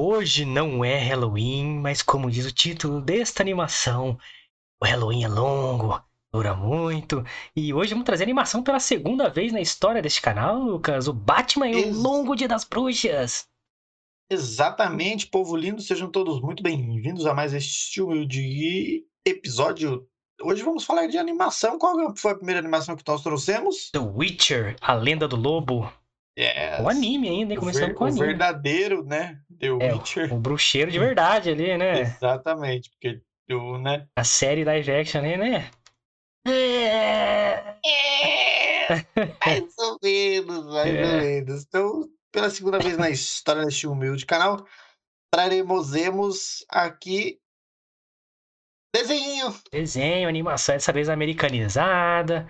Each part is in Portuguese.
Hoje não é Halloween, mas como diz o título desta animação, o Halloween é longo, dura muito. E hoje vamos trazer animação pela segunda vez na história deste canal, Lucas. O Batman e o Ex- Longo Dia das Bruxas. Exatamente, povo lindo, sejam todos muito bem-vindos a mais este humilde episódio. Hoje vamos falar de animação. Qual foi a primeira animação que nós trouxemos? The Witcher, a Lenda do Lobo. Yes. O anime ainda, hein? O, Começando ver- com o o anime. verdadeiro, né? The É, Witcher. o bruxeiro de verdade ali, né? Exatamente, porque o, né? A série live action ali, né? É. mais ou menos, mais É. ou menos. Então, pela segunda vez na história deste humilde canal, traremos aqui desenho. Desenho, animação, dessa vez americanizada.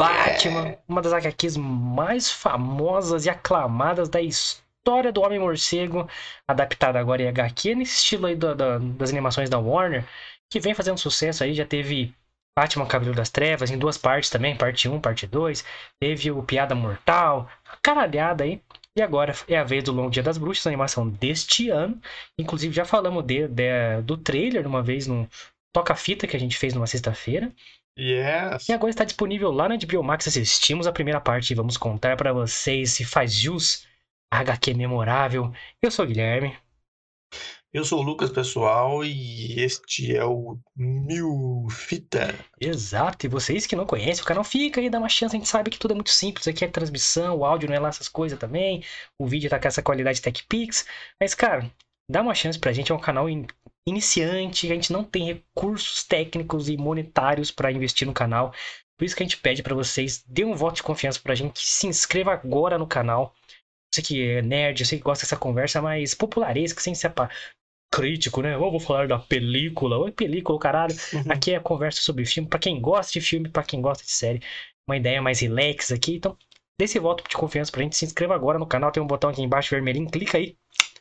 Batman, uma das HQs mais famosas e aclamadas da história do Homem-Morcego, adaptada agora em HQ, nesse estilo aí da- da- das animações da Warner, que vem fazendo sucesso aí, já teve Batman Cabelo das Trevas em duas partes também, parte 1, parte 2, teve o Piada Mortal, caralhada aí. E agora é a vez do Longo Dia das Bruxas, animação deste ano. Inclusive já falamos de- de- do trailer uma vez no Toca-Fita que a gente fez numa sexta-feira. Yes. E agora está disponível lá na HBO Max. Assistimos a primeira parte e vamos contar para vocês se faz jus a HQ memorável. Eu sou o Guilherme. Eu sou o Lucas, pessoal, e este é o Mil Fita. Exato, e vocês que não conhecem o canal, fica aí, dá uma chance. A gente sabe que tudo é muito simples. Aqui é transmissão, o áudio não é lá essas coisas também. O vídeo tá com essa qualidade TechPix. Mas, cara, dá uma chance pra gente. É um canal iniciante. A gente não tem recursos técnicos e monetários para investir no canal. Por isso que a gente pede para vocês, dê um voto de confiança pra gente. Se inscreva agora no canal. Você que é nerd, você que gosta dessa conversa mais popularesca, sem ser crítico, né? Eu vou falar da película. Oi, película, caralho. Aqui é a conversa sobre filme, pra quem gosta de filme, pra quem gosta de série. Uma ideia mais relax aqui. Então, dê esse voto de confiança pra gente. Se inscreva agora no canal, tem um botão aqui embaixo vermelhinho, clica aí.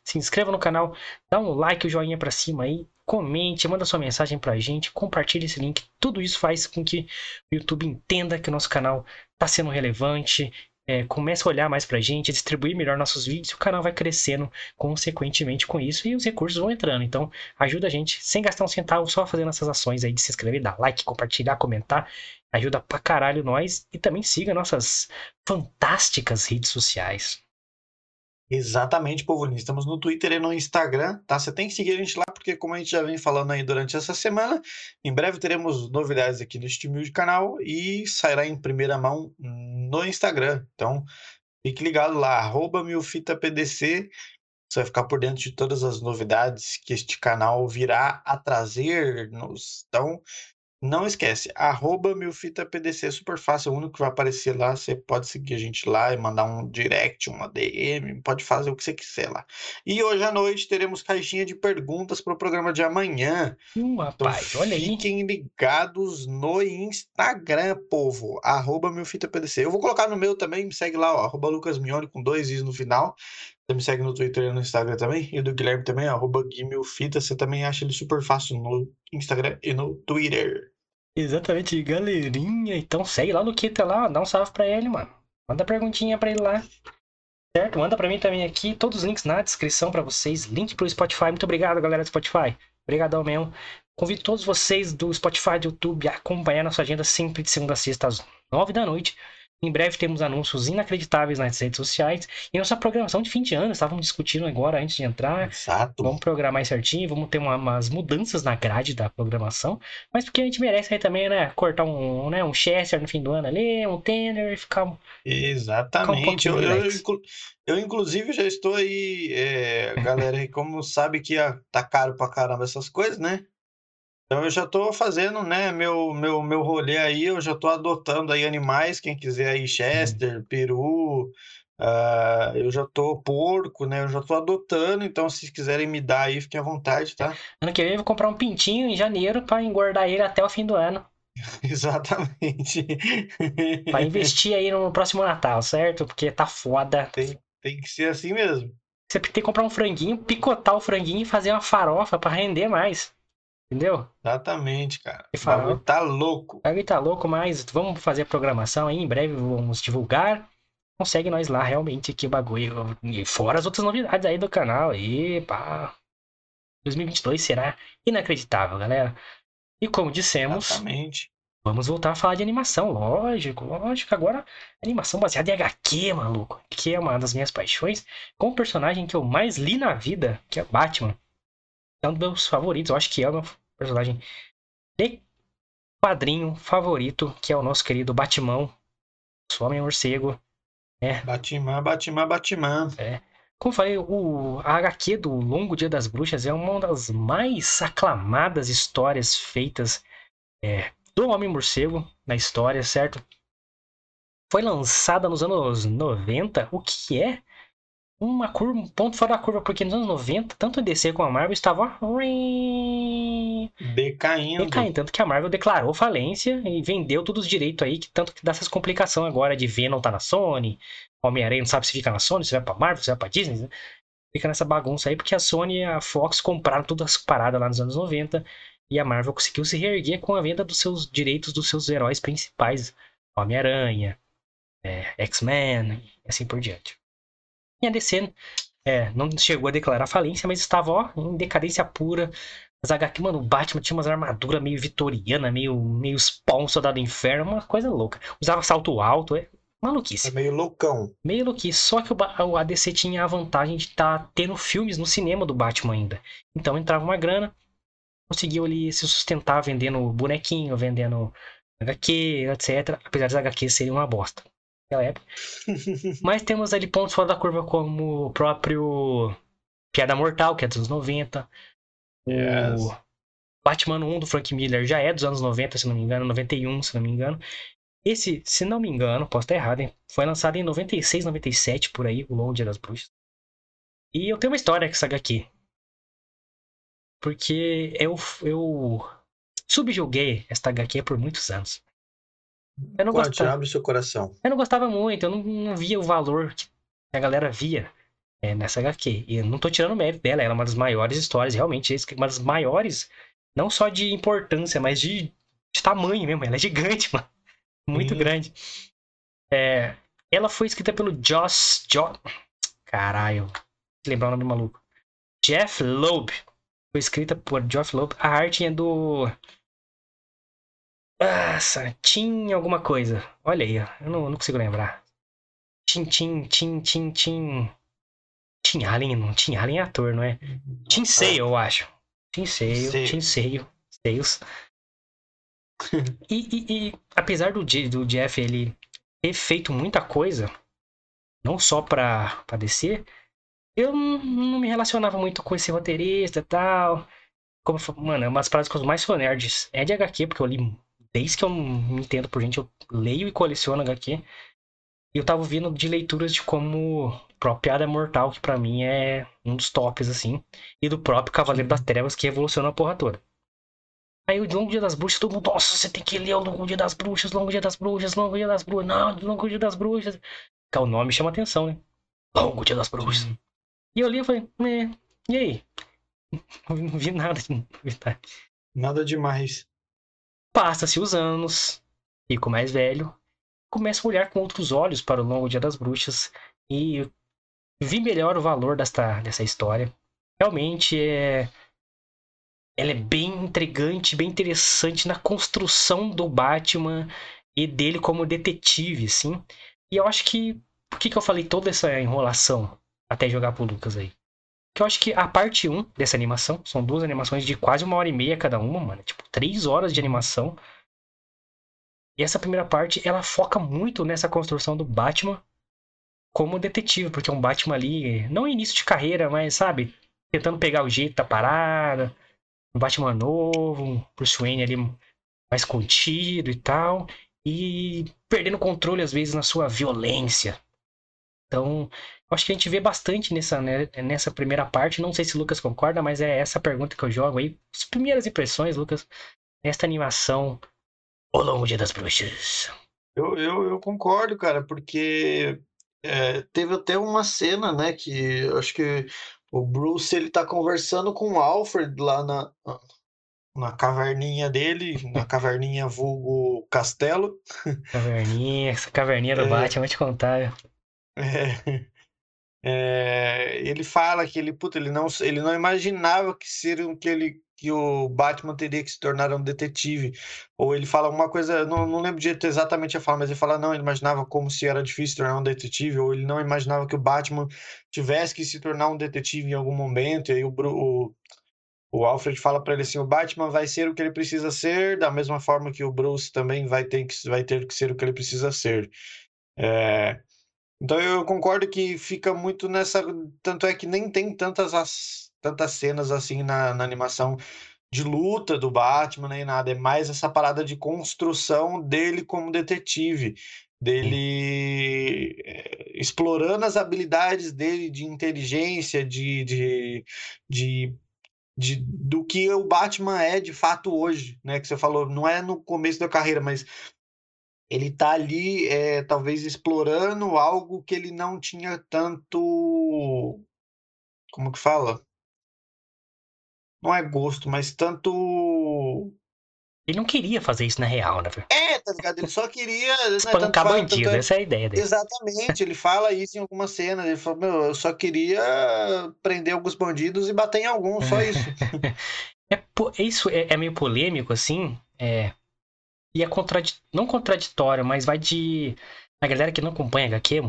Se inscreva no canal, dá um like, o joinha pra cima aí, comente, manda sua mensagem pra gente, compartilhe esse link. Tudo isso faz com que o YouTube entenda que o nosso canal tá sendo relevante, é, comece a olhar mais pra gente, distribuir melhor nossos vídeos, o canal vai crescendo consequentemente com isso e os recursos vão entrando. Então, ajuda a gente sem gastar um centavo, só fazendo essas ações aí de se inscrever, dar like, compartilhar, comentar. Ajuda pra caralho nós. E também siga nossas fantásticas redes sociais. Exatamente, povo. Estamos no Twitter e no Instagram, tá? Você tem que seguir a gente lá, porque como a gente já vem falando aí durante essa semana, em breve teremos novidades aqui neste humilde canal e sairá em primeira mão no Instagram. Então, fique ligado lá, arroba milfitapdc. Você vai ficar por dentro de todas as novidades que este canal virá a trazer-nos. Então, não esquece, arroba milfitapdc, super fácil, é o único que vai aparecer lá. Você pode seguir a gente lá e mandar um direct, uma DM, pode fazer o que você quiser lá. E hoje à noite teremos caixinha de perguntas para o programa de amanhã. Hum, Então rapaz, olha aí. fiquem ligados no Instagram, povo, arroba milfitapdc. Eu vou colocar no meu também, me segue lá, ó, arroba lucasmione com dois is no final. Você me segue no Twitter e no Instagram também. E o do Guilherme também, arroba guimilfita. Você também acha ele super fácil no Instagram e no Twitter. Exatamente, galerinha. Então segue lá no Kita lá, dá um salve pra ele, mano. Manda perguntinha pra ele lá. Certo? Manda pra mim também aqui. Todos os links na descrição pra vocês. Link pro Spotify. Muito obrigado, galera do Spotify. Obrigadão mesmo. Convido todos vocês do Spotify, do YouTube a acompanhar nossa agenda sempre de segunda a sexta às nove da noite. Em breve temos anúncios inacreditáveis nas redes sociais. E nossa programação de fim de ano. Estávamos discutindo agora antes de entrar. Exato. Vamos programar mais certinho, vamos ter uma- umas mudanças na grade da programação, mas porque a gente merece aí também, né? Cortar um, né, um Chester no fim do ano ali, um Tender e ficar. um- Exatamente. pouquinho Eu, eu, inclu- eu, inclusive, já estou aí, é, galera, aí, como sabe que ah, tá caro pra caramba essas coisas, né? Então eu já tô fazendo, né, meu, meu, meu rolê aí, eu já tô adotando aí animais, quem quiser aí, Chester, peru, ah, eu já tô porco, né, eu já tô adotando, então se quiserem me dar aí, fiquem à vontade, tá? Ano que vem eu vou comprar um pintinho em janeiro pra engordar ele até o fim do ano. Exatamente. Pra investir aí no próximo Natal, certo? Porque tá foda. Tem, tem que ser assim mesmo. Você tem que comprar um franguinho, picotar o franguinho e fazer uma farofa pra render mais. Entendeu? Exatamente, cara. O bagulho tá louco. Aí tá louco, mas vamos fazer a programação aí. Em breve vamos divulgar. Então segue nós lá, realmente, que o bagulho. E fora as outras novidades aí do canal. E pá. 2022 será inacreditável, galera. E como dissemos, Exatamente. vamos voltar a falar de animação, lógico, lógico. Agora, animação baseada em HQ, maluco, que é uma das minhas paixões, com o personagem que eu mais li na vida, que é Batman. É um dos meus favoritos, eu acho que é o meu personagem de quadrinho favorito, que é o nosso querido Batman, o Homem Morcego. É, Batman, Batman, Batman. como eu falei, o, a HQ do Longo Dia das Bruxas é uma das mais aclamadas histórias feitas é, do Homem-Morcego na história, certo? Foi lançada nos anos 90, o que é uma curva, um ponto fora da curva, porque nos anos 90, tanto a DC como a Marvel estavam Decaindo. decaindo, tanto que a Marvel declarou falência e vendeu todos os direitos aí, que tanto que dá essas complicações agora de Venom tá na Sony, Homem-Aranha não sabe se fica na Sony, se vai pra Marvel, se vai pra Disney, né? Fica nessa bagunça aí, porque a Sony e a Fox compraram todas as paradas lá nos anos 90 e a Marvel conseguiu se reerguer com a venda dos seus direitos dos seus heróis principais, Homem-Aranha, é, X-Men e assim por diante. E a DC é, não chegou a declarar falência, mas estava ó, em decadência pura. As HQ, mano, o Batman tinha umas armaduras meio vitoriana, meio, meio spawn, soldado do inferno, uma coisa louca. Usava salto alto, é maluquice. É meio loucão. Meio louquice. Só que o, ADC tinha a vantagem de estar tendo filmes no cinema do Batman ainda. Então entrava uma grana, conseguiu ali se sustentar vendendo bonequinho, vendendo HQ, etc. Apesar das HQs serem uma bosta naquela época. Mas temos ali pontos fora da curva, como o próprio Piada Mortal, que é dos anos 90. Yes. O Batman 1 do Frank Miller já é dos anos 90, se não me engano, 91, se não me engano. Esse, se não me engano, posso estar errado, hein? Foi lançado em 96, 97, por aí, o Longo Dia das Bruxas. E eu tenho uma história com essa HQ. Porque eu, eu subjuguei esta HQ por muitos anos. Eu não gostava. abre seu coração. Eu não gostava muito, eu não, não via o valor que a galera via é, nessa HQ. E eu não tô tirando o mérito dela, ela é uma das maiores histórias, realmente, uma das maiores, não só de importância, mas de, de tamanho mesmo. Ela é gigante, mano. Muito Sim. grande. É, ela foi escrita pelo Joss. Jo... Caralho. Lembrar o nome do maluco. Jeff Loeb. Foi escrita por Jeff Loeb. A arte é do. Nossa, Tim alguma coisa. Olha aí, ó. Eu não, não consigo lembrar. Tim, Tim, Tim, Tim, Tim. Tim Allen, não. Tim Allen é ator, não é? Tim Sale, eu acho. Tim Sale. Tim Sale. Sales. E, e- e, apesar do, do Jeff ele ter feito muita coisa, não só pra, pra descer, eu não, me relacionava muito com esse roteirista e tal. Como, mano, é uma das eu mais sou nerds. É de HQ, porque eu li desde que eu me entendo por gente, eu leio e coleciono HQ. E eu tava ouvindo de leituras de como o próprio Piada Mortal, que pra mim é um dos tops, assim. E do próprio Cavaleiro das Trevas, que revoluciona a porra toda. Aí o Longo Dia das Bruxas, todo mundo, nossa, você tem que ler o Longo Dia das Bruxas, Longo Dia das Bruxas, Longo Dia das Bruxas, não, Longo Dia das Bruxas. Que o nome chama atenção, né? Longo Dia das Bruxas. E eu li e falei, é, e aí? Não vi nada de novidade. Nada demais. Passa-se os anos, fico mais velho, começo a olhar com outros olhos para o Longo Dia das Bruxas e vi melhor o valor desta, dessa história. Realmente é. Ela é bem intrigante, bem interessante na construção do Batman e dele como detetive, assim. E eu acho que. Por que, que eu falei toda essa enrolação até jogar pro Lucas aí? Que eu acho que a parte 1 dessa animação, são duas animações de quase uma hora e meia cada uma, mano. Tipo, três horas de animação. E essa primeira parte, ela foca muito nessa construção do Batman como detetive, porque é um Batman ali, não início de carreira, mas sabe, tentando pegar o jeito da parada. Um Batman novo, um Bruce Wayne ali mais contido e tal. E perdendo controle às vezes na sua violência. Então, acho que a gente vê bastante nessa, né, nessa primeira parte. Não sei se o Lucas concorda, mas é essa pergunta que eu jogo aí. As primeiras impressões, Lucas, nesta animação O Longo Dia das Bruxas. Eu, eu, eu concordo, cara, porque é, teve até uma cena, né, que acho que o Bruce ele tá conversando com o Alfred lá na, na caverninha dele, na caverninha vulgo castelo. Caverninha, essa caverninha do É. Batman, vou te contar. viu? É, é, ele fala que ele, puta, ele não, ele não imaginava que seria que ele que o Batman teria que se tornar um detetive. Ou ele fala uma coisa, não, não lembro de exatamente a fala, mas ele fala, não, ele imaginava como se era difícil tornar um detetive, ou ele não imaginava que o Batman tivesse que se tornar um detetive em algum momento, e aí o, o, o Alfred fala para ele assim, o Batman vai ser o que ele precisa ser, da mesma forma que o Bruce também vai ter que, vai ter que ser o que ele precisa ser. É... Então eu concordo que fica muito nessa. Tanto é que nem tem tantas as tantas cenas assim na, na animação de luta do Batman nem nada. É mais essa parada de construção dele como detetive, dele é, explorando as habilidades dele de inteligência, de, de, de, de, do que o Batman é de fato hoje, né? Que você falou, não é no começo da carreira, mas ele tá ali, é, talvez explorando algo que ele não tinha tanto. Como que fala? não é gosto, mas tanto. Ele não queria fazer isso na real, né? É, tá ligado? Ele só queria. Né, Espancar né, bandido, tanto... É essa é a ideia dele. Exatamente, ele fala isso em algumas cenas. Ele fala, meu, eu só queria prender alguns bandidos e bater em alguns, só isso. é, isso é, é, meio polêmico, assim. É, e é contrad... não contraditório, mas vai de. A galera que não acompanha HQ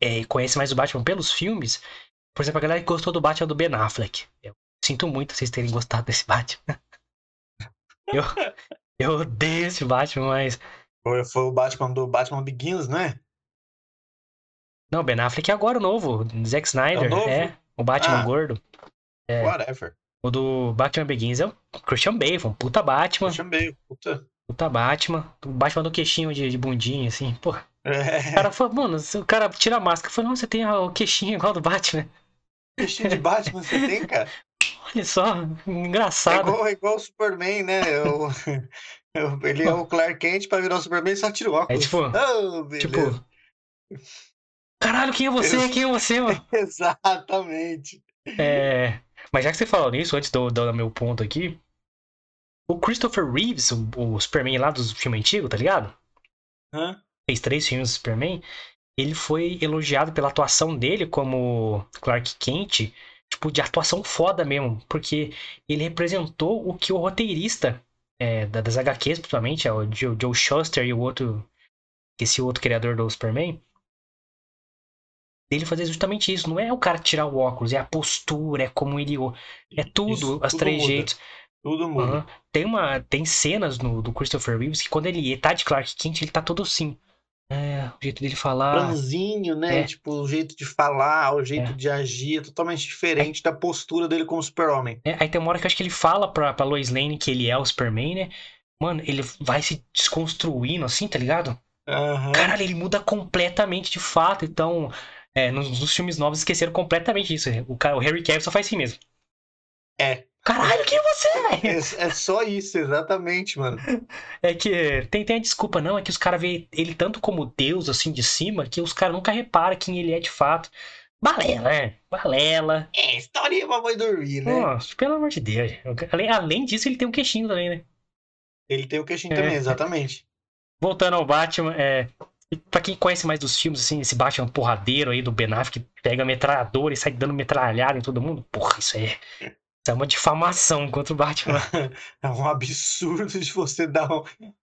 é, conhece mais o Batman pelos filmes. Por exemplo, a galera que gostou do Batman do Ben Affleck. Eu Sinto muito vocês terem gostado desse Batman. eu, eu odeio esse Batman, mas. Foi, foi o Batman do Batman Begins, né? Não, Ben Affleck é agora o novo. Zack Snyder. É o, novo? é o Batman ah, gordo. É, whatever. O do Batman Begins é o Christian Bale, um puta Batman. Christian Bale, puta. Puta Batman. O Batman do queixinho de, de bundinha, assim, pô. É. O cara falou, mano, o cara tira a máscara. Falou, não, você tem o queixinho igual do Batman. Queixinho de Batman você tem, cara? Olha só, engraçado. É igual, é igual o Superman, né? Eu, eu, ele é o Clark Kent pra virar o Superman e só tira o óculos. É tipo. Oh, tipo. Caralho, quem é você? Eu... Quem é você, mano? Exatamente. É. Mas já que você falou nisso, antes do, do meu ponto aqui. O Christopher Reeves, o, o Superman lá dos filmes antigos, tá ligado? Hã? Fez três filmes do Superman. Ele foi elogiado pela atuação dele como Clark Kent tipo, de atuação foda mesmo, porque ele representou o que o roteirista é, das HQs, principalmente, é o Joe, Joe Shuster e o outro, esse outro criador do Superman, ele fazer justamente isso. Não é o cara tirar o óculos, é a postura, é como ele. É tudo, isso, as tudo três muda. jeitos. Tudo muda. Uhum. Tem, uma, tem cenas no, do Christopher Reeves que quando ele tá de Clark Kent, ele tá todo assim. É, o jeito dele falar. Franzinho, né? É. Tipo, o jeito de falar, o jeito é. de agir é totalmente diferente da postura dele como super-homem. É, aí tem uma hora que eu acho que ele fala pra, pra Lois Lane que ele é o Superman, né? Mano, ele vai se desconstruindo assim, tá ligado? Uhum. Caralho, ele muda completamente de fato. Então, é, nos, nos, filmes novos esqueceram completamente isso. O, o Harry Cavill só faz assim mesmo. É. Caralho, quem é você, velho? É, é, só isso, exatamente, mano. É que tem, tem a desculpa, não, é que os caras veem ele tanto como Deus, assim, de cima, que os caras nunca reparam quem ele é de fato. Balela, né? Balela. É, historinha pra mãe dormir, né? Nossa, pelo amor de Deus. Além, além disso, ele tem um queixinho também, né? Ele tem o um queixinho é, também, exatamente. Voltando ao Batman, é. Pra quem conhece mais dos filmes, assim, esse Batman porradeiro aí do Ben Affleck, que pega metralhador e sai dando metralhada em todo mundo, porra, isso é isso é uma difamação contra o Batman. É um absurdo de você dar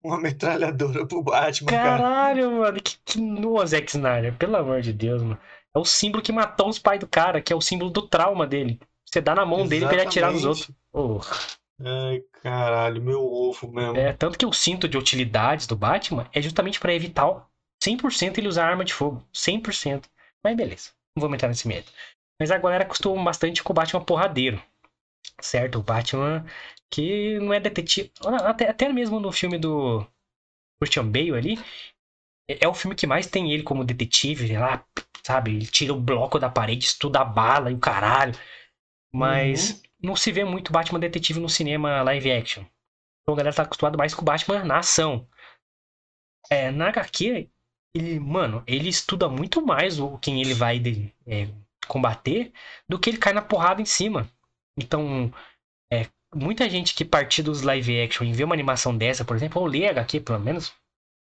uma metralhadora pro Batman, Caralho, cara. mano. Que, que no Zack Snyder. Pelo amor de Deus, mano. É o símbolo que matou os pais do cara, que é o símbolo do trauma dele. Você dá na mão Exatamente. dele pra ele atirar nos outros. Oh. Ai, caralho, meu ovo mesmo. É, tanto que o cinto de utilidades do Batman é justamente para evitar 100% ele usar arma de fogo. 100%. Mas beleza, não vou entrar nesse medo. Mas a galera costuma bastante com o Batman porradeiro certo? O Batman que não é detetive. Até, até mesmo no filme do Christian Bale ali, é, é o filme que mais tem ele como detetive, lá, sabe? Ele tira o bloco da parede, estuda a bala e o caralho. Mas uhum. não se vê muito Batman detetive no cinema live action. Então a galera tá acostumado mais com o Batman na ação. É, na HQ, ele, mano, ele estuda muito mais o quem ele vai de, é, combater do que ele cai na porrada em cima. Então, é, muita gente que partir dos live action e vê uma animação dessa, por exemplo, ou lê HQ pelo menos,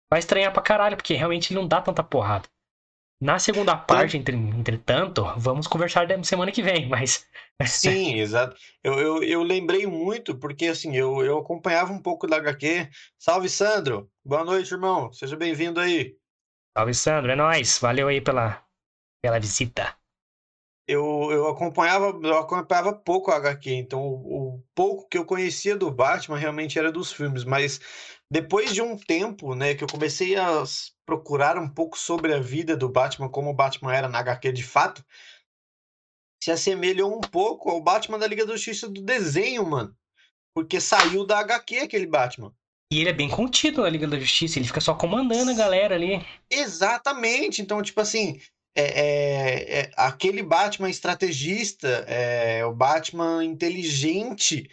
vai estranhar pra caralho, porque realmente ele não dá tanta porrada. Na segunda parte, entre, entretanto, vamos conversar semana que vem, mas. Sim, exato. Eu, eu, eu lembrei muito, porque assim, eu, eu acompanhava um pouco da HQ. Salve, Sandro! Boa noite, irmão. Seja bem-vindo aí. Salve, Sandro. É nóis. Valeu aí pela, pela visita. Eu, eu acompanhava eu acompanhava pouco a HQ, então o, o pouco que eu conhecia do Batman realmente era dos filmes, mas depois de um tempo, né, que eu comecei a procurar um pouco sobre a vida do Batman, como o Batman era na HQ de fato, se assemelhou um pouco ao Batman da Liga da Justiça do desenho, mano. Porque saiu da HQ aquele Batman. E ele é bem contido na Liga da Justiça, ele fica só comandando a galera ali. Exatamente. Então, tipo assim, é, é, é aquele Batman estrategista, é, o Batman inteligente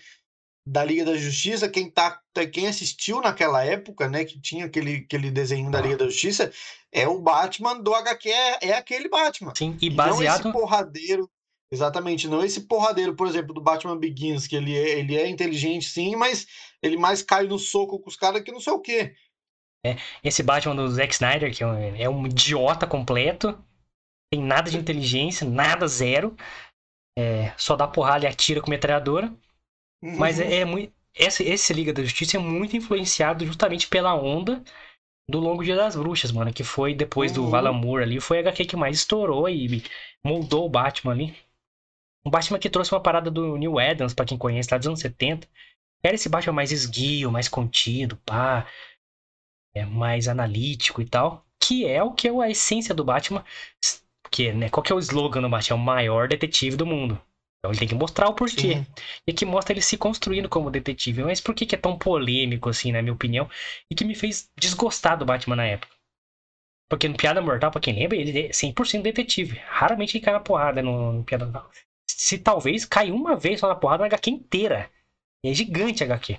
da Liga da Justiça, quem tá, quem assistiu naquela época, né, que tinha aquele, aquele desenho da Liga da Justiça, é o Batman do HQ, é, é aquele Batman. Sim, e baseado... Não esse porradeiro, exatamente, não esse porradeiro, por exemplo, do Batman Begins, que ele é, ele é inteligente sim, mas ele mais cai no soco com os caras que não sei o quê. É, esse Batman do Zack Snyder, que é um idiota completo, tem nada de inteligência, nada, zero, é, só dá porrada e atira com metralhadora. Mas é, é muito. Esse, esse Liga da Justiça é muito influenciado justamente pela onda do Longo Dia das Bruxas, mano. Que foi depois uhum. do Valamur ali. Foi a HQ que mais estourou e moldou o Batman ali. Um Batman que trouxe uma parada do New Adams, para quem conhece, lá dos anos 70. Era esse Batman mais esguio, mais contido, pá. É, mais analítico e tal. Que é o que é a essência do Batman. Que, né, qual que é o slogan do Batman? É o maior detetive do mundo. Então ele tem que mostrar o porquê. Sim. E que mostra ele se construindo como detetive. Mas por que, que é tão polêmico, assim, na minha opinião? E que me fez desgostar do Batman na época. Porque no Piada Mortal, pra quem lembra, ele é 100% detetive. Raramente ele cai na porrada no, no Piada Mortal. Se talvez cai uma vez só na porrada na HQ inteira. E é gigante a HQ.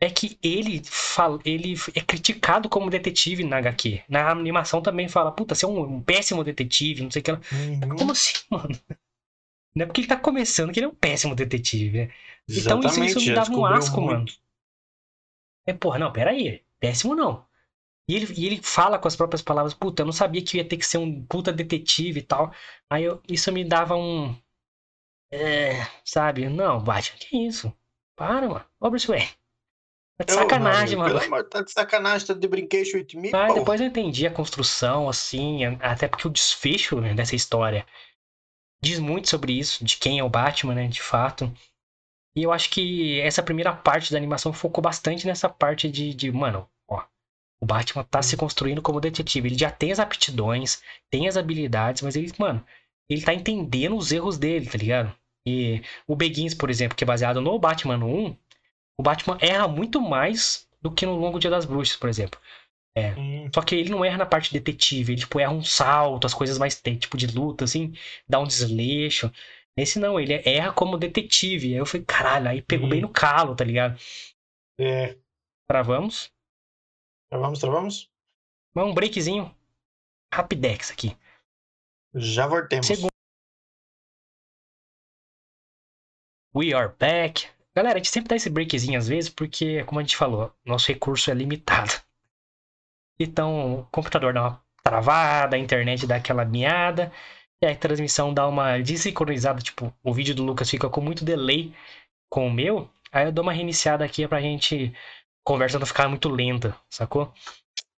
É que ele fala, ele é criticado como detetive na HQ. Na animação também fala, puta, você é um, um péssimo detetive, não sei o que. Uhum. Como assim, mano? Não é porque ele tá começando que ele é um péssimo detetive, né? Então isso, isso me dava um asco, muito. mano. É, porra, não, peraí. Péssimo não. E ele, e ele fala com as próprias palavras, puta, eu não sabia que ia ter que ser um puta detetive e tal. Aí eu, isso me dava um. É, sabe? Não, Batman, que isso? Para, mano. Ô, Bruce Wayne. Tá de sacanagem, mano. tá de sacanagem, tá de brinquedo with me, Ah, depois eu entendi a construção, assim, até porque o desfecho né, dessa história diz muito sobre isso, de quem é o Batman, né, de fato. E eu acho que essa primeira parte da animação focou bastante nessa parte de, de mano, o Batman tá se construindo como detetive. Ele já tem as aptidões, tem as habilidades, mas ele, mano, ele tá entendendo os erros dele, tá ligado? E o Begins, por exemplo, que é baseado no Batman 1, o Batman erra muito mais do que no Longo Dia das Bruxas, por exemplo. É. Hum. Só que ele não erra na parte detetive, ele tipo, erra um salto, as coisas mais tipo de luta, assim, dá um desleixo. Nesse não, ele erra como detetive. Aí eu falei, caralho, aí pegou hum. bem no calo, tá ligado? É. Travamos? Travamos, travamos? Vamos um breakzinho. Rapidex aqui. Já voltemos. Segundo. We are back. Galera, a gente sempre dá esse breakzinho às vezes, porque, como a gente falou, nosso recurso é limitado. Então, o computador dá uma travada, a internet dá aquela miada, e a transmissão dá uma desincronizada, tipo, o vídeo do Lucas fica com muito delay com o meu, aí eu dou uma reiniciada aqui pra gente conversa não ficar muito lenta, sacou?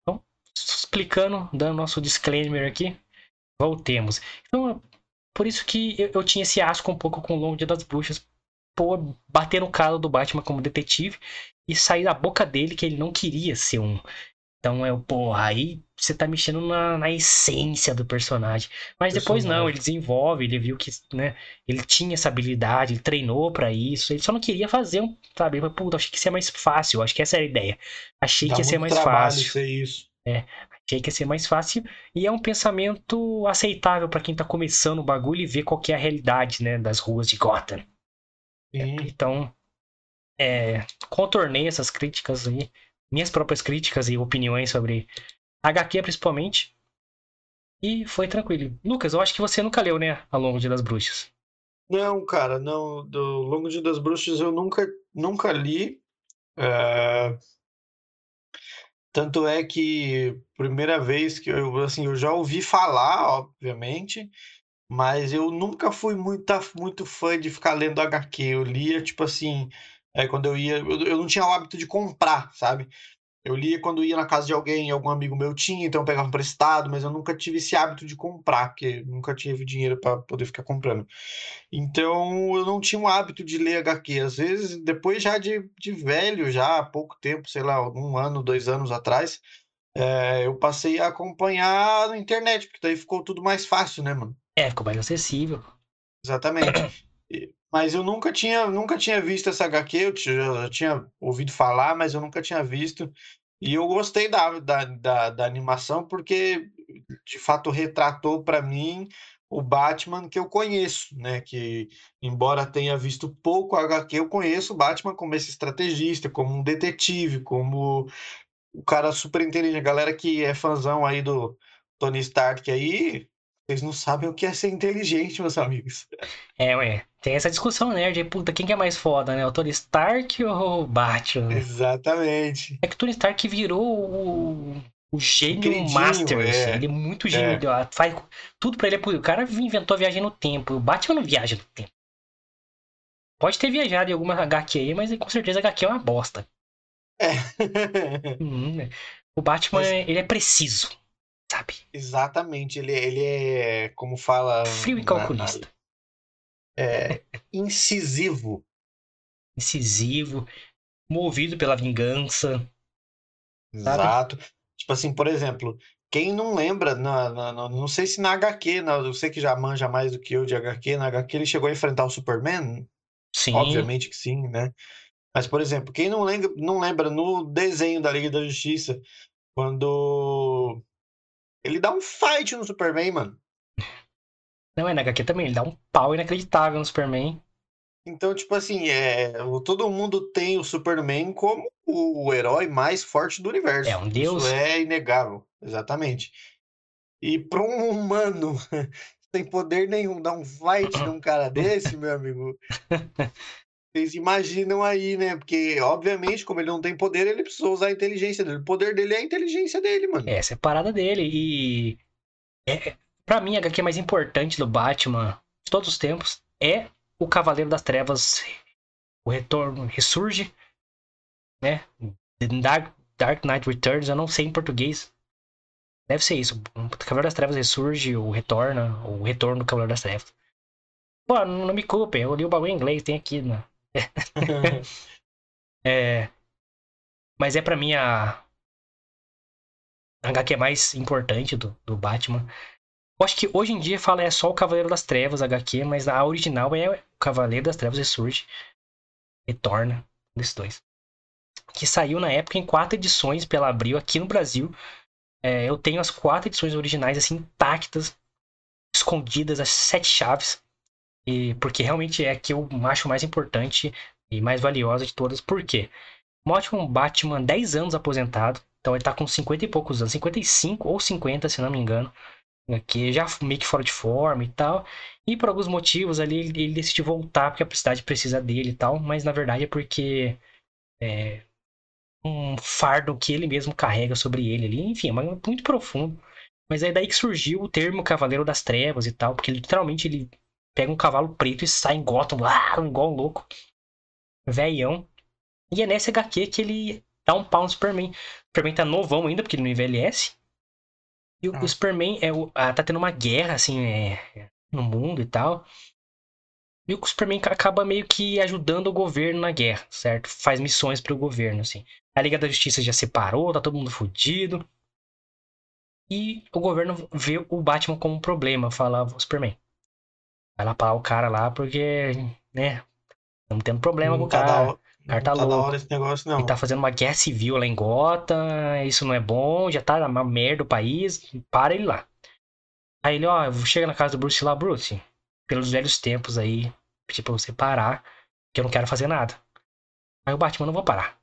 Então, explicando, dando nosso disclaimer aqui, voltemos. Então, por isso que eu, eu tinha esse asco um pouco com o Longo Dia das Bruxas, pô, bater no calo do Batman como detetive e sair da boca dele que ele não queria ser um então é, porra, aí você tá mexendo na, na essência do personagem. Mas depois não, ele desenvolve, ele viu que, né, ele tinha essa habilidade, ele treinou para isso, ele só não queria fazer um, sabe? Mas, puta, achei que ia ser mais fácil, acho que essa era a ideia. Achei Dá que ia ser mais fácil. Ser isso. É, achei que ia ser mais fácil e é um pensamento aceitável para quem tá começando o bagulho e ver qual é a realidade, né, das ruas de Gotham. É, então, é, contornei essas críticas aí minhas próprias críticas e opiniões sobre HQ principalmente. E foi tranquilo. Lucas, eu acho que você nunca leu, né? A Longo Dia das Bruxas. Não, cara, não. Do Longo Dia das Bruxas eu nunca, nunca li. É... Tanto é que primeira vez que eu, assim, eu já ouvi falar, obviamente, mas eu nunca fui muita, muito fã de ficar lendo HQ. Eu lia, tipo assim, é, quando eu ia, eu, eu não tinha o hábito de comprar, sabe? Eu lia quando ia na casa de alguém, algum amigo meu tinha, então eu pegava emprestado, mas eu nunca tive esse hábito de comprar, porque nunca tive dinheiro para poder ficar comprando. Então eu não tinha um hábito de ler HQ. Às vezes, depois já de, de velho, já há pouco tempo, sei lá, um ano, dois anos atrás, é, eu passei a acompanhar na internet, porque daí ficou tudo mais fácil, né, mano? É, ficou mais acessível. Exatamente. Mas eu nunca tinha, nunca tinha visto essa HQ, eu tinha ouvido falar, mas eu nunca tinha visto. E eu gostei da, da, da, da animação porque, de fato, retratou para mim o Batman que eu conheço, né? Que, embora tenha visto pouco HQ, eu conheço o Batman como esse estrategista, como um detetive, como o cara super inteligente. A galera que é fãzão aí do Tony Stark aí, vocês não sabem o que é ser inteligente, meus amigos. É, ué. Tem essa discussão, né? De puta, quem que é mais foda, né? O Tony Stark ou o Batman? Exatamente. É que o Tony Stark virou o, o gênio master. é. Assim. Ele é muito gênio. É. Faz tudo pra ele. O cara inventou a viagem no tempo. O Batman não viaja no tempo. Pode ter viajado em alguma HQ aí, mas com certeza a HQ é uma bosta. É. hum, o Batman, mas... ele é preciso sabe? Exatamente, ele, ele é, como fala... Frio e calculista. Na, é, incisivo. incisivo, movido pela vingança. Exato. Sabe? Tipo assim, por exemplo, quem não lembra, na, na, na, não sei se na HQ, na, eu sei que já manja mais do que eu de HQ, na HQ ele chegou a enfrentar o Superman? Sim. Obviamente que sim, né? Mas, por exemplo, quem não lembra, não lembra no desenho da Liga da Justiça, quando ele dá um fight no Superman, mano. Não, é na HQ também, ele dá um pau inacreditável no Superman. Então, tipo assim, é, todo mundo tem o Superman como o herói mais forte do universo. É um deus. Isso é inegável, exatamente. E para um humano sem poder nenhum dar um fight num cara desse, meu amigo, vocês imaginam aí, né? Porque, obviamente, como ele não tem poder, ele precisou usar a inteligência dele. O poder dele é a inteligência dele, mano. Essa é a parada dele. E. É, pra mim, a HQ mais importante do Batman de todos os tempos é o Cavaleiro das Trevas. O Retorno ressurge. Né? Dark, Dark Knight Returns, eu não sei em português. Deve ser isso. O Cavaleiro das Trevas ressurge, ou retorna, o retorno do Cavaleiro das Trevas. Pô, não me culpem, eu li o bagulho em inglês, tem aqui, né? é, mas é para mim a, a HQ mais importante do, do Batman. Eu acho que hoje em dia fala é só o Cavaleiro das Trevas HQ, mas a original é o Cavaleiro das Trevas Ressurge. Retorna, desses dois. Que saiu na época em quatro edições pela Abril aqui no Brasil. É, eu tenho as quatro edições originais assim intactas, escondidas, as sete chaves. E porque realmente é a que eu acho mais importante e mais valiosa de todas. Por quê? Um Batman 10 anos aposentado. Então ele tá com 50 e poucos anos, 55 ou 50, se não me engano. Que já meio que fora de forma e tal. E por alguns motivos ali ele, ele decidiu voltar porque a cidade precisa dele e tal. Mas na verdade é porque é um fardo que ele mesmo carrega sobre ele ali. Enfim, é muito profundo. Mas é daí que surgiu o termo Cavaleiro das Trevas e tal, porque literalmente ele pega um cavalo preto e sai em Gotham, ah, igual um louco. Velhão. E é nessa HQ que ele dá um pau no Superman. O Superman tá novão ainda, porque ele não envelhece. E o, ah. o Superman é o, ah, tá tendo uma guerra, assim, é, no mundo e tal. E o Superman acaba meio que ajudando o governo na guerra, certo? Faz missões pro governo, assim. A Liga da Justiça já separou, tá todo mundo fudido. E o governo vê o Batman como um problema, fala o Superman. Vai lá parar o cara lá, porque, né? Estamos tendo problema não com o tá cara. o cara tá, tá louco. esse negócio, não. Ele tá fazendo uma guerra civil lá em Gotham, isso não é bom, já tá uma merda o país, para ele lá. Aí ele, ó, chega na casa do Bruce lá, Bruce, pelos velhos tempos aí, pedir pra você parar, que eu não quero fazer nada. Aí o Batman, não vou parar.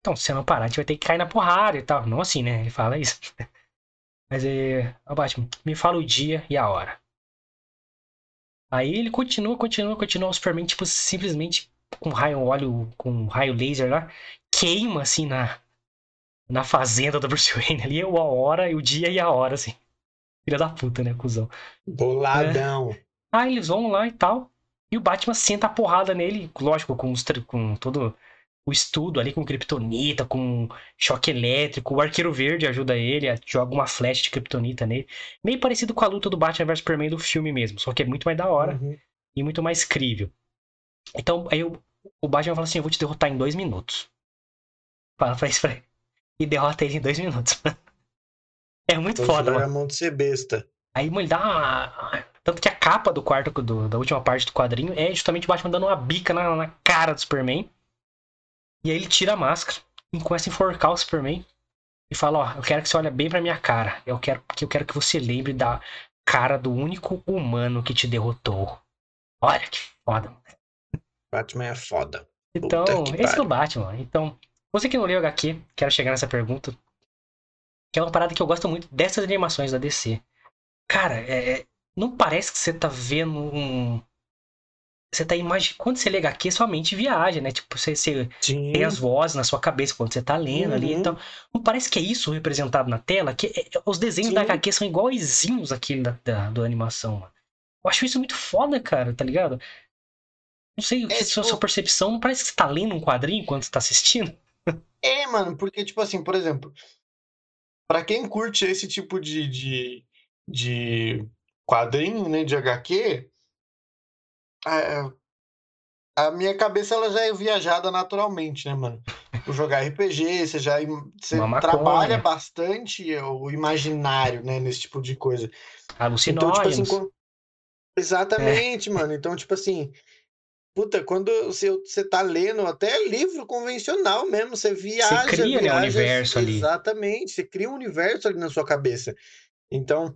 Então, se você não parar, a gente vai ter que cair na porrada e tal. Não assim, né? Ele fala isso. Mas é. Ó, Batman, me fala o dia e a hora. Aí ele continua, continua, continua. O Superman, tipo, simplesmente com raio óleo, com raio laser lá, queima assim na, na fazenda do Bruce Wayne ali, a hora, o dia e a hora, assim. Filha da puta, né, cuzão. Boladão. É. Aí eles vão lá e tal. E o Batman senta a porrada nele, lógico, com, os, com todo o estudo ali com kryptonita, com choque elétrico. O Arqueiro Verde ajuda ele, joga uma flecha de kryptonita nele. Meio parecido com a luta do Batman vs Superman do filme mesmo, só que é muito mais da hora uhum. e muito mais crível. Então, aí o, o Batman fala assim: Eu vou te derrotar em dois minutos. Fala pra isso pra ele. E derrota ele em dois minutos. é muito foda, mano. mão de ser besta. Aí, mano, ele dá uma tanto que a capa do quarto, do, da última parte do quadrinho, é justamente o Batman dando uma bica na, na cara do Superman. E aí ele tira a máscara e começa a enforcar o Superman. E fala, ó, eu quero que você olhe bem pra minha cara. Eu quero, que eu quero que você lembre da cara do único humano que te derrotou. Olha que foda. Batman é foda. Então, esse é o Batman. Então, você que não leu HQ, quero chegar nessa pergunta. Que é uma parada que eu gosto muito dessas animações da DC. Cara, é, não parece que você tá vendo um. Você tá imaginando. Quando você lê HQ, sua mente viaja, né? Tipo, você, você tem as vozes na sua cabeça quando você tá lendo uhum. ali. Então, não parece que é isso representado na tela? Que é, é os desenhos Sim. da HQ são iguaizinhos àquele da, da, da animação, mano. Eu acho isso muito foda, cara, tá ligado? Não sei, é, tipo... sua, percepção não parece que você tá lendo um quadrinho enquanto você tá assistindo? É, mano, porque, tipo assim, por exemplo, para quem curte esse tipo de, de, de quadrinho, né, de HQ, a, a minha cabeça ela já é viajada naturalmente, né, mano? Por jogar RPG, você já você trabalha bastante o imaginário, né, nesse tipo de coisa. Alucinógenos. Então, tipo assim, Exatamente, é. mano. Então, tipo assim, puta, quando você, você tá lendo até livro convencional mesmo, você viaja. Você cria viaja, né, um universo ali. Exatamente, você cria um universo ali na sua cabeça. Então,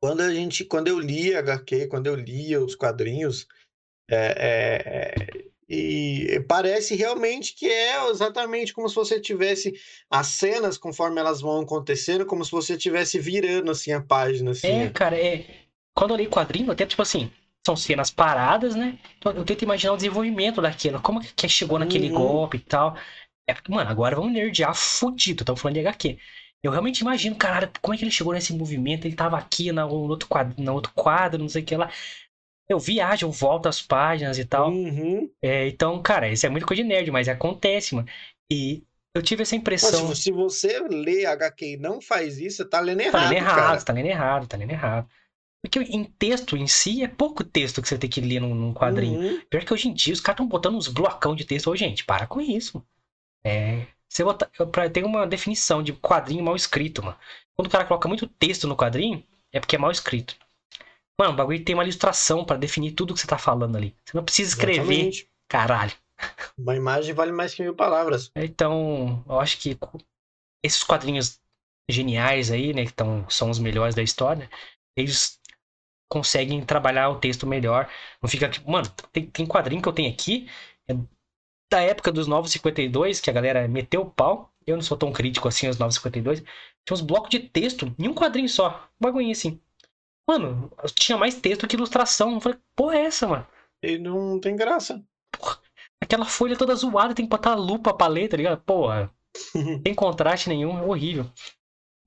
quando a gente, quando eu lia HQ, quando eu lia os quadrinhos, é, é, e parece realmente que é exatamente como se você tivesse as cenas conforme elas vão acontecendo, como se você estivesse virando assim a página. Assim, é, cara, é. Quando eu li quadrinho, até tipo assim, são cenas paradas, né? Então eu tento imaginar o desenvolvimento daquilo, como que chegou naquele uhum. golpe e tal. É, mano, agora vamos nerdear fudido, estamos falando de HQ. Eu realmente imagino, cara, como é que ele chegou nesse movimento? Ele tava aqui no outro quadro, no outro quadro, não sei o que lá. Eu viajo, eu volto as páginas e tal. Uhum. É, então, cara, isso é muito coisa de nerd, mas acontece, mano. E eu tive essa impressão. Mas, se você lê HQ e não faz isso, você tá lendo errado. Tá lendo errado, cara. tá lendo errado, tá lendo errado. Porque em texto em si é pouco texto que você tem que ler num, num quadrinho. Uhum. Pior que hoje em dia os caras estão botando uns blocão de texto. Ô, gente, para com isso. É, você botar, tem uma definição de quadrinho mal escrito, mano. Quando o cara coloca muito texto no quadrinho, é porque é mal escrito. Mano, o bagulho tem uma ilustração para definir tudo que você tá falando ali. Você não precisa escrever. Exatamente. Caralho. Uma imagem vale mais que mil palavras. Então, eu acho que esses quadrinhos geniais aí, né, que tão, são os melhores da história, eles conseguem trabalhar o texto melhor. Não fica. Mano, tem, tem quadrinho que eu tenho aqui, é da época dos 952, que a galera meteu o pau. Eu não sou tão crítico assim aos 952. Tinha uns blocos de texto em um quadrinho só. Um bagulho assim. Mano, tinha mais texto que ilustração. Eu falei, porra, é essa, mano? E não tem graça. Porra, aquela folha toda zoada, tem que botar a lupa pra ler, tá ligado? Porra. sem contraste nenhum, é horrível.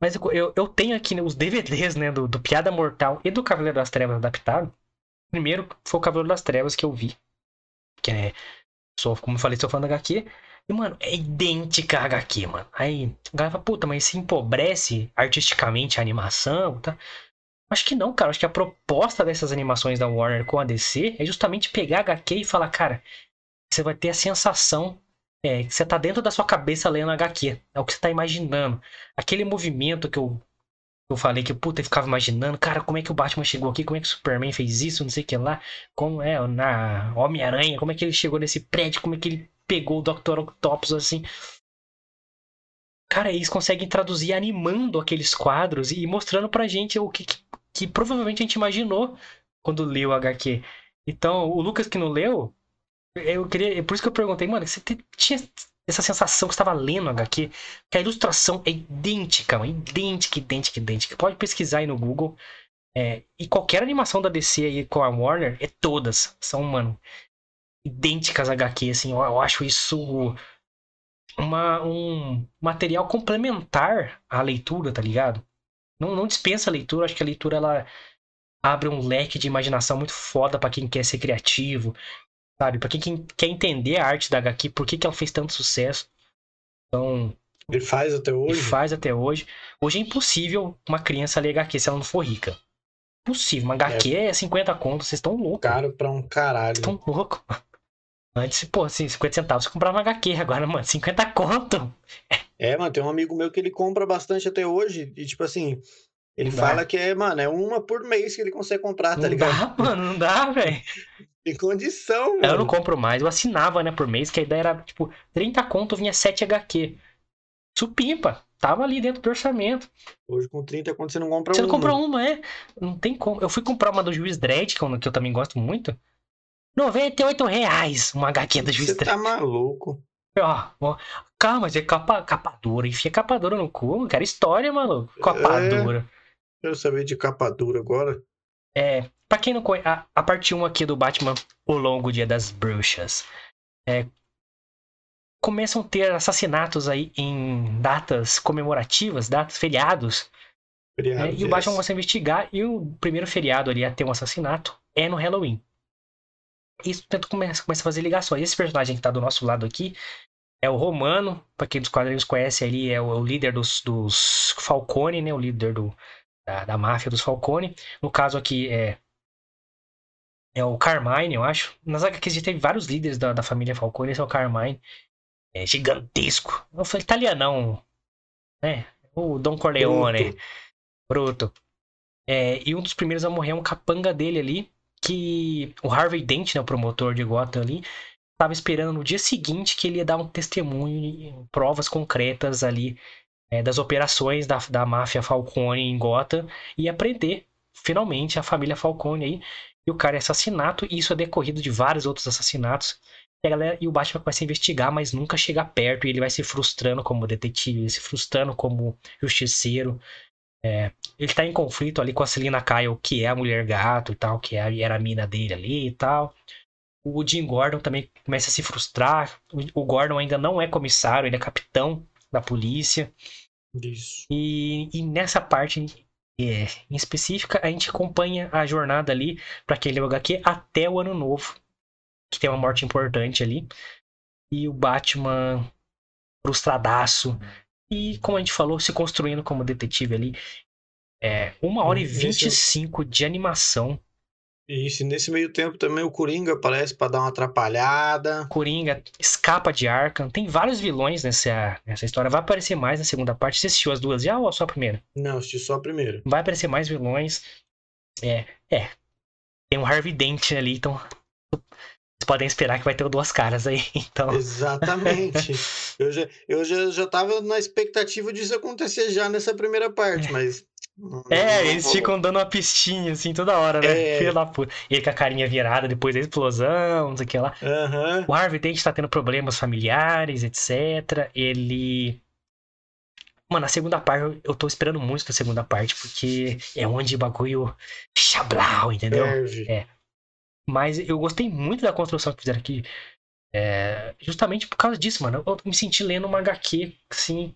Mas eu, eu tenho aqui né, os DVDs, né, do, do Piada Mortal e do Cavaleiro das Trevas adaptado. Primeiro foi o Cavaleiro das Trevas que eu vi. Que é Sou, como eu falei, sou fã da HQ. E, mano, é idêntica a HQ, mano. Aí, a galera fala, puta, mas se empobrece artisticamente a animação, tá? Acho que não, cara. Acho que a proposta dessas animações da Warner com a DC é justamente pegar a HQ e falar, cara, você vai ter a sensação é, que você tá dentro da sua cabeça lendo a HQ. É o que você tá imaginando. Aquele movimento que eu eu falei que, puta, eu ficava imaginando, cara, como é que o Batman chegou aqui, como é que o Superman fez isso, não sei o que lá, como é, na Homem-Aranha, como é que ele chegou nesse prédio, como é que ele pegou o Dr. Octopus assim. Cara, eles conseguem traduzir animando aqueles quadros e mostrando pra gente o que, que, que provavelmente a gente imaginou quando leu o HQ. Então, o Lucas que não leu, eu queria. Por isso que eu perguntei, mano, você tinha essa sensação que estava lendo HQ, que a ilustração é idêntica, mano, idêntica, idêntica, idêntica. Pode pesquisar aí no Google. É, e qualquer animação da DC aí com a Warner, é todas. São, mano, idênticas HQ, assim. Eu, eu acho isso uma, um material complementar à leitura, tá ligado? Não, não dispensa a leitura, acho que a leitura ela abre um leque de imaginação muito foda para quem quer ser criativo, sabe? Para quem, quer entender a arte da HQ, por que, que ela fez tanto sucesso. Então. Ele faz até hoje? Ele faz até hoje. Hoje é impossível uma criança ler HQ se ela não for rica. Impossível. Uma HQ é, é 50 contos, vocês estão loucos. Caro pra um caralho. Estão loucos. Antes, pô, assim, 50 centavos você comprava uma HQ, agora, mano, 50 conto. É, mano, tem um amigo meu que ele compra bastante até hoje. E, tipo assim, ele não fala dá. que é, mano, é uma por mês que ele consegue comprar, tá não ligado? Dá, mano, não dá, velho. Tem condição, mano. Eu não compro mais, eu assinava, né, por mês, que a ideia era, tipo, 30 conto vinha 7 HQ. Supimpa. Tava ali dentro do orçamento. Hoje com 30 conto você não compra você uma. Você não compra uma, é. Não tem como. Eu fui comprar uma do Juiz Dredd, que eu, que eu também gosto muito. 98 reais uma HQ do Juiz Dredd. Você tá maluco. Ó, ó, calma, mas é capa, capa dura. Enfia capa dura no cu, cara. História, maluco. Capa é... dura. Quero saber de capa dura agora. É, pra quem não conhece, a, a parte 1 aqui do Batman, O Longo Dia das Bruxas. É, começam a ter assassinatos aí em datas comemorativas, datas feriados. Né? E o Batman começa a investigar e o primeiro feriado ali a ter um assassinato é no Halloween. Isso começa, começa a fazer ligações. Esse personagem que tá do nosso lado aqui é o Romano, para quem dos quadrinhos conhece ali, é o, é o líder dos, dos, Falcone, né? O líder do, da, da máfia dos Falcone. No caso aqui é é o Carmine, eu acho. Nas HQs gente teve vários líderes da, da família Falcone, esse é o Carmine. É gigantesco. Eu falei italianão, né? O Don Corleone. Bruto. Bruto. É, e um dos primeiros a morrer é um capanga dele ali, que o Harvey Dent, né, o promotor de Gotham ali, estava esperando no dia seguinte que ele ia dar um testemunho, provas concretas ali é, das operações da, da máfia Falcone em Gotham e aprender finalmente a família Falcone aí. E o cara é assassinato, e isso é decorrido de vários outros assassinatos. E, a galera, e o Batman começa a investigar, mas nunca chega perto, e ele vai se frustrando como detetive, se frustrando como justiceiro. É, ele tá em conflito ali com a Selina Kyle, que é a mulher gato e tal, que é era a mina dele ali e tal. O Jim Gordon também começa a se frustrar. O Gordon ainda não é comissário, ele é capitão da polícia. Isso. E, e nessa parte é, em específica, a gente acompanha a jornada ali para aquele HQ até o ano novo que tem uma morte importante ali. E o Batman frustradaço. E, como a gente falou, se construindo como detetive ali. É, uma hora e vinte e cinco de animação. Isso, e nesse meio tempo também o Coringa aparece para dar uma atrapalhada. Coringa escapa de Arkham. Tem vários vilões nessa, nessa história. Vai aparecer mais na segunda parte. Você assistiu as duas já ou só a primeira? Não, assisti só a primeira. Vai aparecer mais vilões. É, é. Tem um Harvey Dent ali, então podem esperar que vai ter duas caras aí, então. Exatamente. eu já, eu já, já tava na expectativa disso acontecer já nessa primeira parte, é. mas. é, eles vou... ficam dando uma pistinha assim toda hora, né? É... Da puta. Ele com a carinha virada depois da explosão, não sei o que lá. Uhum. O Harvey Dent tá tendo problemas familiares, etc. Ele. Mano, a segunda parte, eu tô esperando muito da segunda parte, porque é onde o bagulho chablau, entendeu? É. Mas eu gostei muito da construção que fizeram aqui. É, justamente por causa disso, mano. Eu me senti lendo uma HQ, assim.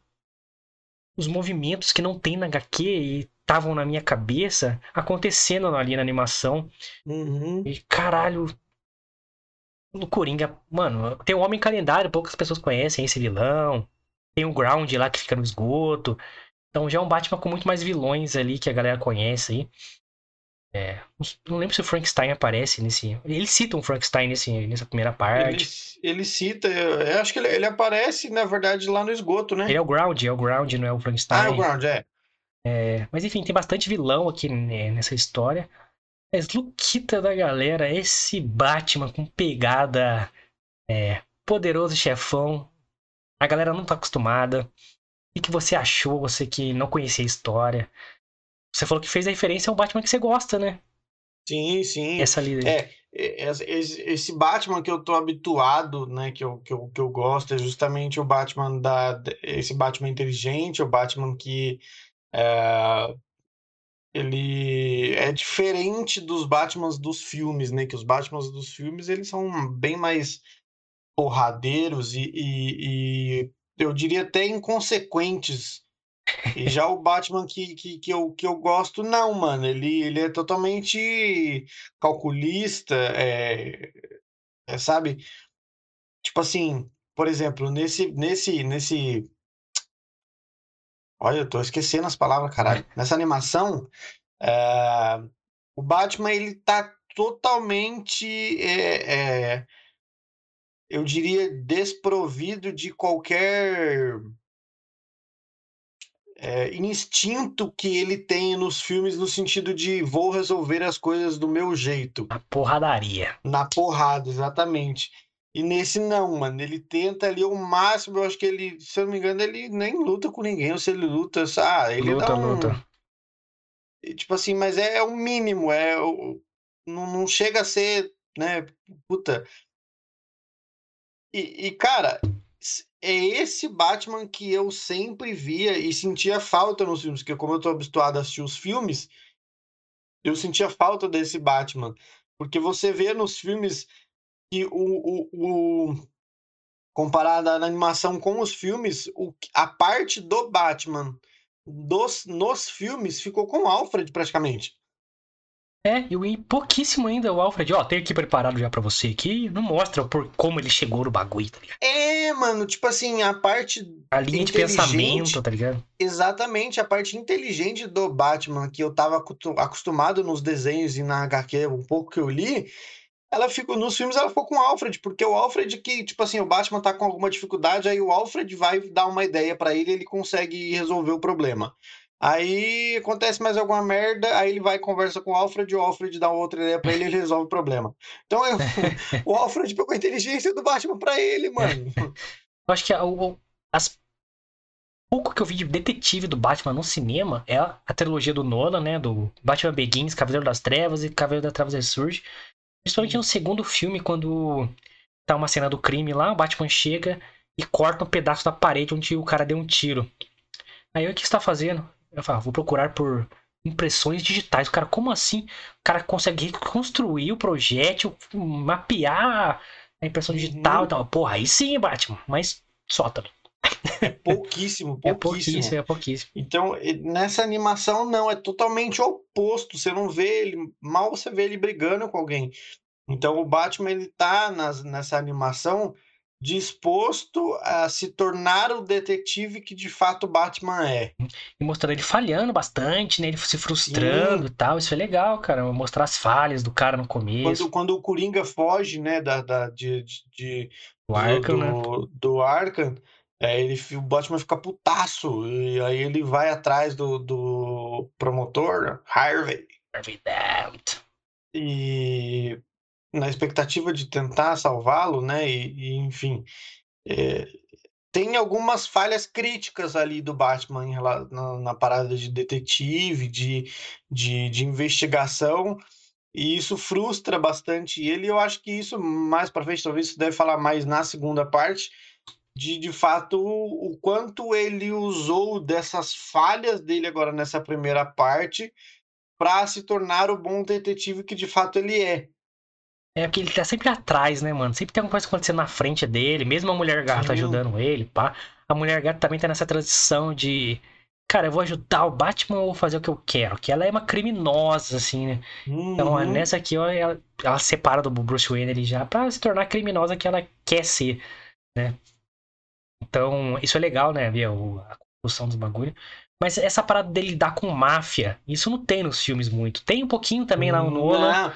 Os movimentos que não tem na HQ e estavam na minha cabeça acontecendo ali na animação. Uhum. E caralho. No Coringa, mano, tem o Homem Calendário, poucas pessoas conhecem esse vilão. Tem o Ground lá que fica no esgoto. Então já é um Batman com muito mais vilões ali que a galera conhece aí. É, não lembro se o Frankenstein aparece nesse. Ele cita um Frankenstein nesse, nessa primeira parte. Ele, ele cita, eu acho que ele, ele, aparece, na verdade, lá no esgoto, né? Ele é o Ground, é o Ground, não é o Frankenstein. Ah, é o Ground, é. é mas enfim, tem bastante vilão aqui né, nessa história. Mas Luquita da galera, esse Batman com pegada é, poderoso chefão. A galera não tá acostumada. O que você achou, você que não conhecia a história? Você falou que fez a referência ao Batman que você gosta, né? Sim, sim. Essa líder. É, é esse Batman que eu tô habituado, né, que eu, que eu, que eu gosto, é justamente o Batman da. Esse Batman inteligente, o Batman que. É, ele é diferente dos Batmans dos filmes, né? Que os Batmans dos filmes eles são bem mais porradeiros e, e, e eu diria até inconsequentes. E já o Batman que, que, que, eu, que eu gosto, não, mano. Ele, ele é totalmente calculista, é, é, sabe? Tipo assim, por exemplo, nesse, nesse, nesse. Olha, eu tô esquecendo as palavras, caralho. Nessa animação, é, o Batman ele tá totalmente, é, é, eu diria, desprovido de qualquer é, instinto que ele tem nos filmes no sentido de vou resolver as coisas do meu jeito. Na porradaria. Na porrada, exatamente. E nesse não, mano. Ele tenta ali o máximo. Eu acho que ele, se eu não me engano, ele nem luta com ninguém. Ou se ele luta, ah, ele luta, um... luta. Tipo assim, mas é, é o mínimo. É o... não, não chega a ser, né? Puta. E, e, cara, é esse Batman que eu sempre via e sentia falta nos filmes, porque como eu tô habituado a assistir os filmes, eu sentia falta desse Batman. Porque você vê nos filmes que o, o, o comparado à animação com os filmes, o, a parte do Batman dos, nos filmes ficou com o Alfred praticamente. É, e pouquíssimo ainda o Alfred, ó, tem aqui preparado já para você aqui, não mostra por como ele chegou no bagulho, tá ligado? É, mano, tipo assim, a parte. A linha de pensamento, tá ligado? Exatamente, a parte inteligente do Batman, que eu tava acostumado nos desenhos e na HQ, um pouco que eu li, ela ficou nos filmes ela ficou com o Alfred, porque o Alfred que, tipo assim, o Batman tá com alguma dificuldade, aí o Alfred vai dar uma ideia para ele, ele consegue resolver o problema. Aí acontece mais alguma merda, aí ele vai conversa com o Alfred, o Alfred dá outra ideia pra ele e ele resolve o problema. Então eu, o Alfred pegou a inteligência do Batman pra ele, mano. Eu acho que o, as pouco que eu vi de detetive do Batman no cinema é a, a trilogia do Nolan, né? Do Batman Begins, Cavaleiro das Trevas e Cavaleiro das Trevas Ressurge. Principalmente no segundo filme, quando tá uma cena do crime lá, o Batman chega e corta um pedaço da parede onde o cara deu um tiro. Aí o que está fazendo? Eu falo, vou procurar por impressões digitais. O cara, como assim? O cara consegue reconstruir o projétil, mapear a impressão digital uhum. e tal. Porra, aí sim, Batman. Mas sótano. É pouquíssimo, pouquíssimo. É pouquíssimo, é pouquíssimo. Então, nessa animação, não, é totalmente oposto. Você não vê ele, mal você vê ele brigando com alguém. Então, o Batman, ele tá nas, nessa animação disposto a se tornar o detetive que de fato o Batman é. E mostrando ele falhando bastante, né? Ele se frustrando Sim. e tal. Isso é legal, cara. Mostrar as falhas do cara no começo. Quando, quando o Coringa foge, né, da, da, de, de, do, Arkham, do, né? do Arkham, é, ele, o Batman fica putaço. E aí ele vai atrás do, do promotor, Harvey. Harvey Dent. E na expectativa de tentar salvá-lo, né? E, e enfim, é, tem algumas falhas críticas ali do Batman em, na, na, parada de detetive, de, de, de, investigação, e isso frustra bastante ele. Eu acho que isso, mais para frente, talvez você deve falar mais na segunda parte, de de fato o quanto ele usou dessas falhas dele agora nessa primeira parte para se tornar o bom detetive que de fato ele é. É porque ele tá sempre atrás, né, mano? Sempre tem alguma coisa acontecendo na frente dele, mesmo a mulher gata Sim. ajudando ele, pá. A mulher gata também tá nessa transição de. Cara, eu vou ajudar o Batman ou fazer o que eu quero? Que ela é uma criminosa, assim, né? Uhum. Então, nessa aqui, ó, ela, ela separa do Bruce Wayne ali já pra se tornar a criminosa que ela quer ser, né? Então, isso é legal, né? Ver a construção dos bagulho. Mas essa parada dele lidar com máfia, isso não tem nos filmes muito. Tem um pouquinho também lá no Nolan.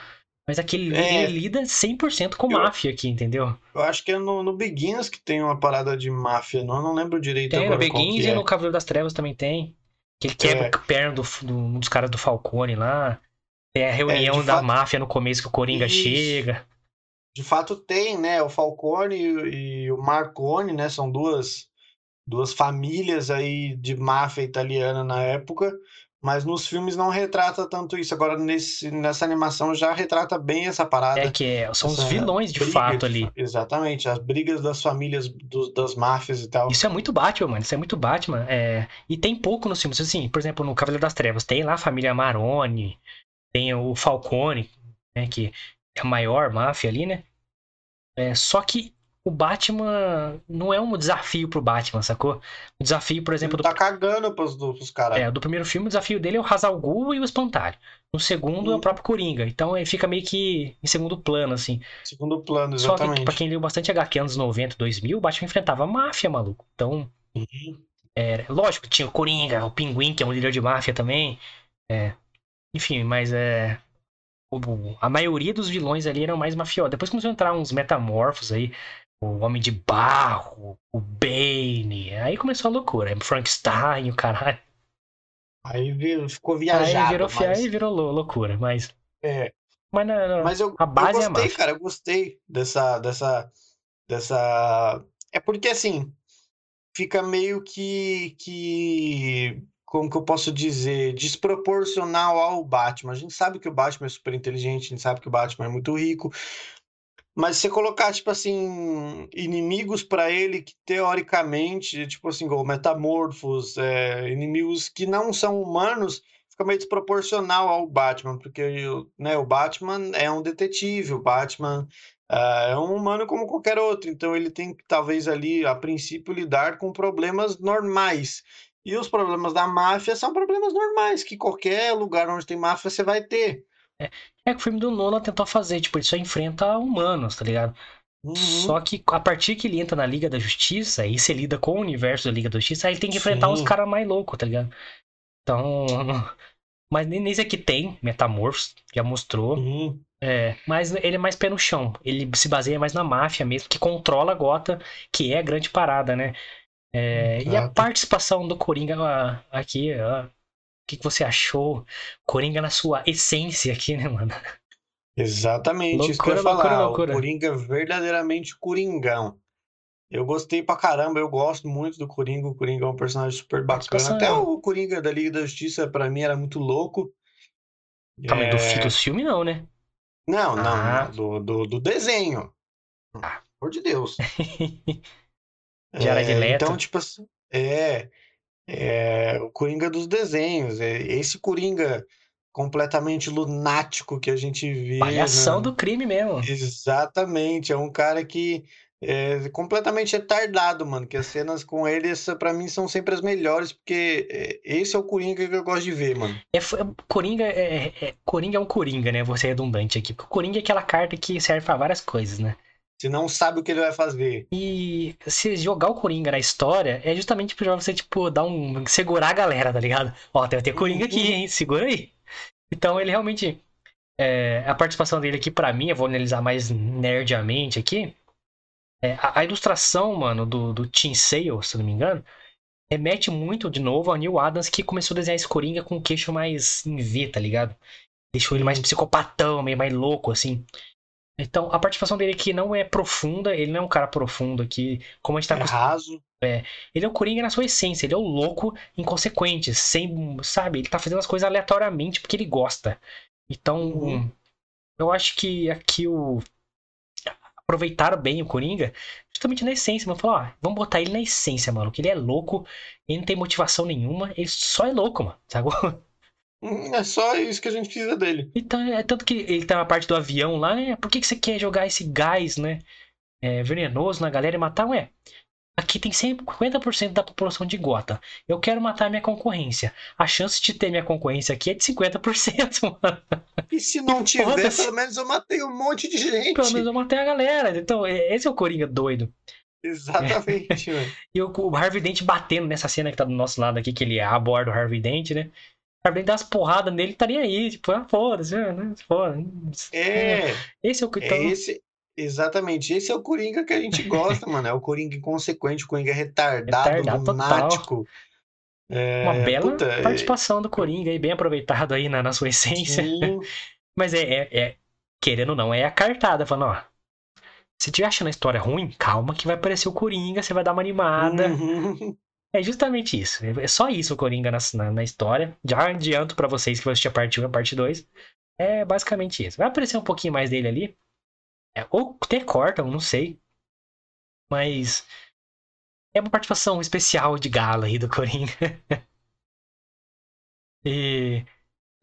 Mas aquele é, ele lida 100% com eu, máfia aqui, entendeu? Eu acho que é no, no Begins que tem uma parada de máfia, não, não lembro direito tem, agora no Begins e é. no Cavaleiro das Trevas também tem. Que ele quebra é. a perna do, do, dos caras do Falcone lá. Tem a reunião é, da fato, máfia no começo que o Coringa isso. chega. De fato tem, né? O Falcone e, o Marconi, né? São duas, duas famílias aí de máfia italiana na época mas nos filmes não retrata tanto isso. Agora, nesse, nessa animação já retrata bem essa parada. É que é, são os vilões de fato ali. Exatamente, as brigas das famílias do, das máfias e tal. Isso é muito Batman, mano. Isso é muito Batman. É... E tem pouco nos filmes. Assim, por exemplo, no Cavaleiro das Trevas, tem lá a família Maroni, tem o Falcone, né, que é a maior máfia ali, né? É, só que o Batman não é um desafio pro Batman, sacou? O desafio, por exemplo, Ele do, tá cagando pros, pros caras. é, do primeiro filme, o desafio dele é o Hazal e o Espantalho. No segundo é o Uhum. próprio Coringa. Então ele fica meio que em segundo plano, assim. Segundo plano, Só que, exatamente. pra quem leu bastante HQ anos 90, 2000, o Batman enfrentava a máfia, maluco. Então, Uhum. era, lógico, tinha o Coringa, o Pinguim, que é um líder de máfia também. É, enfim, mas é. a maioria dos vilões ali eram mais mafiosos. Depois começou a entrar uns metamorfos aí. O Homem de Barro, o Bane. Aí começou a loucura. Frankenstein, o caralho. Aí ficou viajado. aí virou, mas, aí virou lou- loucura. Mas, é, mas, não, não, mas eu, a base eu é gostei, máfia. cara. Eu gostei dessa, dessa, dessa. É porque assim fica meio que, que como que eu posso dizer, desproporcional ao Batman. A gente sabe que o Batman é super inteligente, a gente sabe que o Batman é muito rico, mas se você colocar, tipo assim, inimigos pra ele que teoricamente, tipo assim, igual metamorfos, é, inimigos que não são humanos, fica meio desproporcional ao Batman, porque né, o Batman é um detetive, o Batman ah, é um humano como qualquer outro, então ele tem que talvez ali, a princípio, lidar com problemas normais. E os problemas da máfia são problemas normais, que qualquer lugar onde tem máfia você vai ter. É que o filme do Nolan tentou fazer, tipo, ele só enfrenta humanos, tá ligado? Uhum. Só que a partir que ele entra na Liga da Justiça e você lida com o universo da Liga da Justiça, aí ele tem que enfrentar uns Sim. caras mais loucos, tá ligado? Então. Mas nem nesse aqui tem Metamorphos, já mostrou. Uhum. É, mas ele é mais pé no chão. Ele se baseia mais na máfia mesmo, que controla Gota, que é a grande parada, né? É, e a participação do Coringa aqui, que, que você achou? Coringa na sua essência aqui, né, mano? Exatamente, isso que eu ia Loucura, loucura, falar. loucura. O Coringa é verdadeiramente Coringão. Eu gostei pra caramba, eu gosto muito do Coringa. O Coringa é um personagem super bacana. Até é- o Coringa da Liga da Justiça, pra mim, era muito louco. Do, É, fi- dos filmes não, né? Não, não, Ah. do, do, do desenho. Ah. amor de Deus. Jared É, Leto. Então, tipo assim, é, é o Coringa dos desenhos. É esse Coringa completamente lunático que a gente vê. Palhação na- do crime mesmo. Exatamente, é um cara que é completamente retardado, mano. Que as cenas com ele, essa, pra mim, são sempre as melhores, porque é, esse é o Coringa que eu gosto de ver, mano. É, Coringa é, é- Coringa é um Coringa, né? Vou ser redundante aqui. Porque o Coringa é aquela carta que serve pra várias coisas, né? Você não sabe o que ele vai fazer. E se jogar o Coringa na história é justamente pra você, tipo, dar um. segurar a galera, tá ligado? Ó, tem, tem Coringa aqui, Uhum. hein? Segura aí. Então ele realmente. é, a participação dele aqui, pra mim, eu vou analisar mais nerdiamente aqui. é, a, a ilustração, mano, do, do Tim Sale, se não me engano, remete muito, de novo, ao Neil Adams, que começou a desenhar esse Coringa com o queixo mais em V, tá ligado? Deixou ele mais psicopatão, meio mais louco, assim. Então, a participação dele aqui não é profunda, ele não é um cara profundo aqui, como a gente tá É raso. Ele é o Coringa na sua essência, ele é o louco inconsequente, sem, sabe? Ele tá fazendo as coisas aleatoriamente porque ele gosta. Então, Uhum. eu acho que aqui o aproveitaram bem o Coringa, justamente na essência, mano. Falou, ó, vamos botar ele na essência, mano, que ele é louco, ele não tem motivação nenhuma, ele só é louco, mano, sabe? Hum, É só isso que a gente precisa dele. Então, é tanto que ele tá na parte do avião lá, né? Por que, que você quer jogar esse gás, né? É, venenoso na galera e matar? Ué, aqui tem 50% da população de Gota. Eu quero matar minha concorrência. A chance de ter minha concorrência aqui é de 50%, mano. E se não tiver, pelo menos eu matei um monte de gente. Pelo menos eu matei a galera. Então, é- esse é o Coringa doido. Exatamente, mano. E o, o Harvey Dent batendo nessa cena que tá do nosso lado aqui, que ele aborda o Harvey Dent, né? Dent dá umas porradas nele, nem aí. Tipo, ah, foda-se, né? Foda. É, Esse é o que então, é esse. Exatamente, esse é o Coringa que a gente gosta, mano. É o Coringa inconsequente, o Coringa retardado, Retardado lunático. É, Uma bela puta, é- participação do Coringa aí, bem aproveitado aí na, na sua essência. Sim, Mas é, é, é- querendo ou não, é a cartada, falando, ó. Se tiver achando a história ruim, calma que vai aparecer o Coringa, você vai dar uma animada. uhum. É justamente isso. É só isso o Coringa na, na, na história. Já adianto pra vocês que vão assistir a parte 1 e a parte 2. É basicamente isso. Vai aparecer um pouquinho mais dele ali. É, ou até cortam, não sei. Mas. É uma participação especial de gala aí do Coringa. e.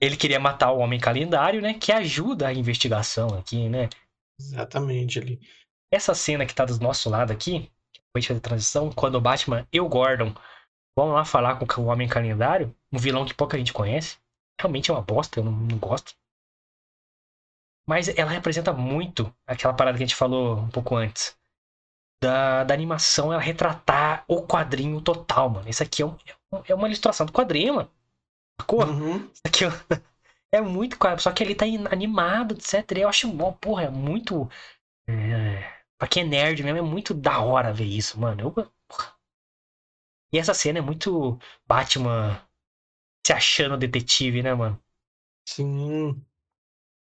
Ele queria matar o Homem Calendário, né? Que ajuda a investigação aqui, né? Exatamente ali. essa cena que tá do nosso lado aqui, fazer transição, quando o Batman e o Gordon vão lá falar com o Homem Calendário, um vilão que pouca gente conhece. Realmente é uma bosta, eu não, não gosto. Mas ela representa muito aquela parada que a gente falou um pouco antes. Da, da animação, ela retratar o quadrinho total, mano. Isso aqui é, um, é uma ilustração do quadrinho, mano. Sacou? Uhum. Isso aqui é, é muito quadro. Só que ele tá animado, etc. Eu acho bom, porra, é muito. É, pra quem é nerd mesmo, é muito da hora ver isso, mano. Eu. E essa cena é muito Batman se achando detetive, né, mano? Sim.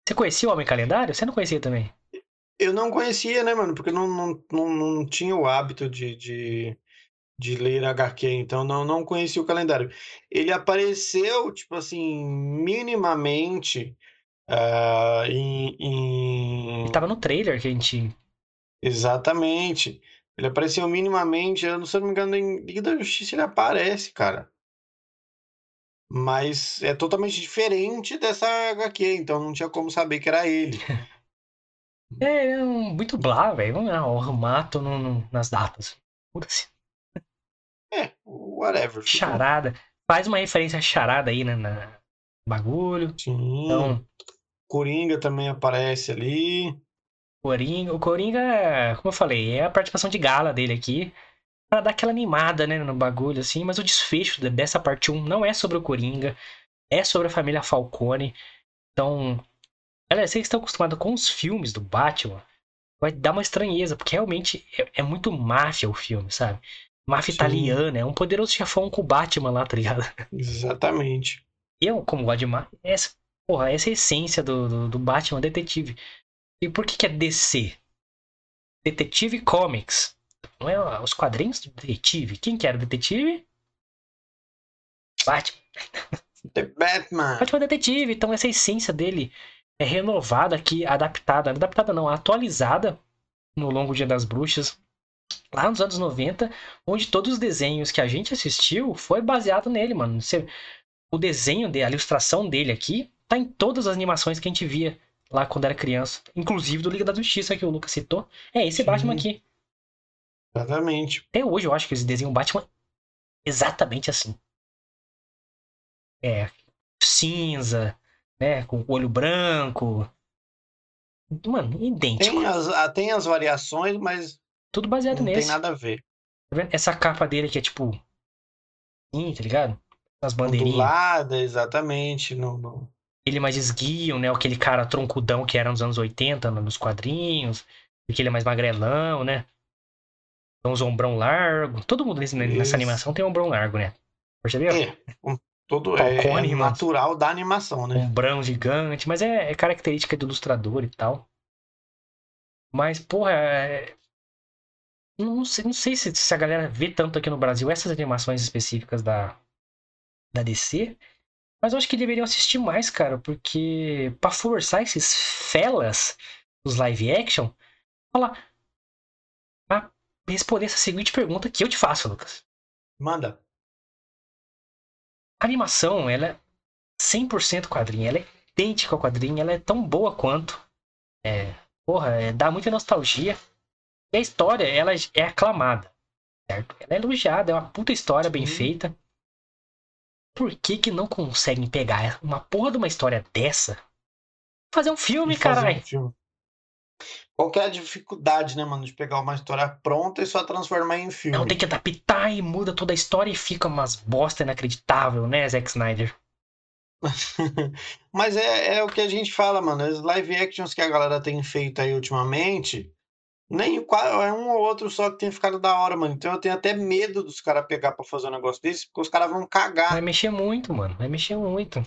Você conhecia o Homem Calendário? Você não conhecia também? Eu não conhecia, né, mano? Porque não, não, não, não tinha o hábito de, de, de ler HQ, então não, não conhecia o calendário. Ele apareceu, tipo assim, minimamente uh, em, em... Ele tava no trailer que a gente. Exatamente. Ele apareceu minimamente, eu não sei se não me engano, em Liga da Justiça ele aparece, cara. Mas é totalmente diferente dessa HQ, então não tinha como saber que era ele. É, é um, muito blá, velho. Vamos lá, o mato no, no, nas datas. Muda-se. É, whatever. ficou. Charada. Faz uma referência a charada aí, né? Na bagulho. Sim. Então, Coringa também aparece ali. Coringa, o Coringa, como eu falei, é a participação de gala dele aqui. Pra dar aquela animada, né, no bagulho, assim. Mas o desfecho de- dessa parte 1 não é sobre o Coringa. É sobre a família Falcone. Então, galera, vocês estão acostumados com os filmes do Batman, vai dar uma estranheza, porque realmente é, é muito máfia o filme, sabe? Máfia Sim. italiana, é um poderoso chefão com o Batman lá, tá ligado? Exatamente. Eu, como gosto de máfia, essa, porra, essa é a essência do, do, do Batman detetive. E por que, que é DC? Detetive Comics. Não é os quadrinhos do detetive. Quem que era o detetive? Batman. The Batman. Batman Detetive. Então essa essência dele é renovada aqui, adaptada. Adaptada não, atualizada no Longo Dia das Bruxas. Lá nos anos 90, onde todos os desenhos que a gente assistiu foi baseado nele, mano. Você- o desenho dele, a ilustração dele aqui, tá em todas as animações que a gente via lá quando era criança. Inclusive do Liga da Justiça que o Lucas citou. É esse Sim. Batman aqui. Exatamente. Até hoje eu acho que eles desenham o Batman exatamente assim. É, cinza, né, com o olho branco. Mano, idêntico. Tem as, ah, tem as variações, mas Tudo baseado não tem nesse. nada a ver. Tá vendo? Essa capa dele que é tipo. Sim, tá ligado? As bandeirinhas. Ondulada, exatamente. No, no- Ele mais esguio, né? Aquele cara troncudão que era nos anos 80, no- nos quadrinhos. Porque ele é mais magrelão, né? Tem uns ombrão largo. Todo mundo nesse- nessa animação tem ombrão largo, né? Percebeu? É, um- todo é, Falcone, é mano. natural da animação, né? ombrão gigante, mas é, é característica do ilustrador e tal. Mas, porra, é... não sei, não sei se, se a galera vê tanto aqui no Brasil essas animações específicas da, da DC, mas eu acho que deveriam assistir mais, cara, porque pra forçar esses felas dos live action, falar. Pra responder essa seguinte pergunta que eu te faço, Lucas. Manda. A animação, ela é 100% quadrinho, ela é idêntica ao quadrinho, ela é tão boa quanto. É, porra, é, dá muita nostalgia. E a história, ela é aclamada, certo? Ela é elogiada, é uma puta história bem Sim. feita. Por que que não conseguem pegar uma porra de uma história dessa? Fazer um filme, um caralho. filme. Qual que é a dificuldade, né, mano, de pegar uma história pronta e só transformar em filme? Não tem que adaptar e muda toda a história e fica umas bosta inacreditável, né, Zack Snyder? Mas é, é o que a gente fala, mano. As live actions que a galera tem feito aí ultimamente, nem é um ou outro só que tem ficado da hora, mano. Então eu tenho até medo dos caras pegar pra fazer um negócio desse, porque os caras vão cagar. Vai mexer muito, mano. Vai mexer muito.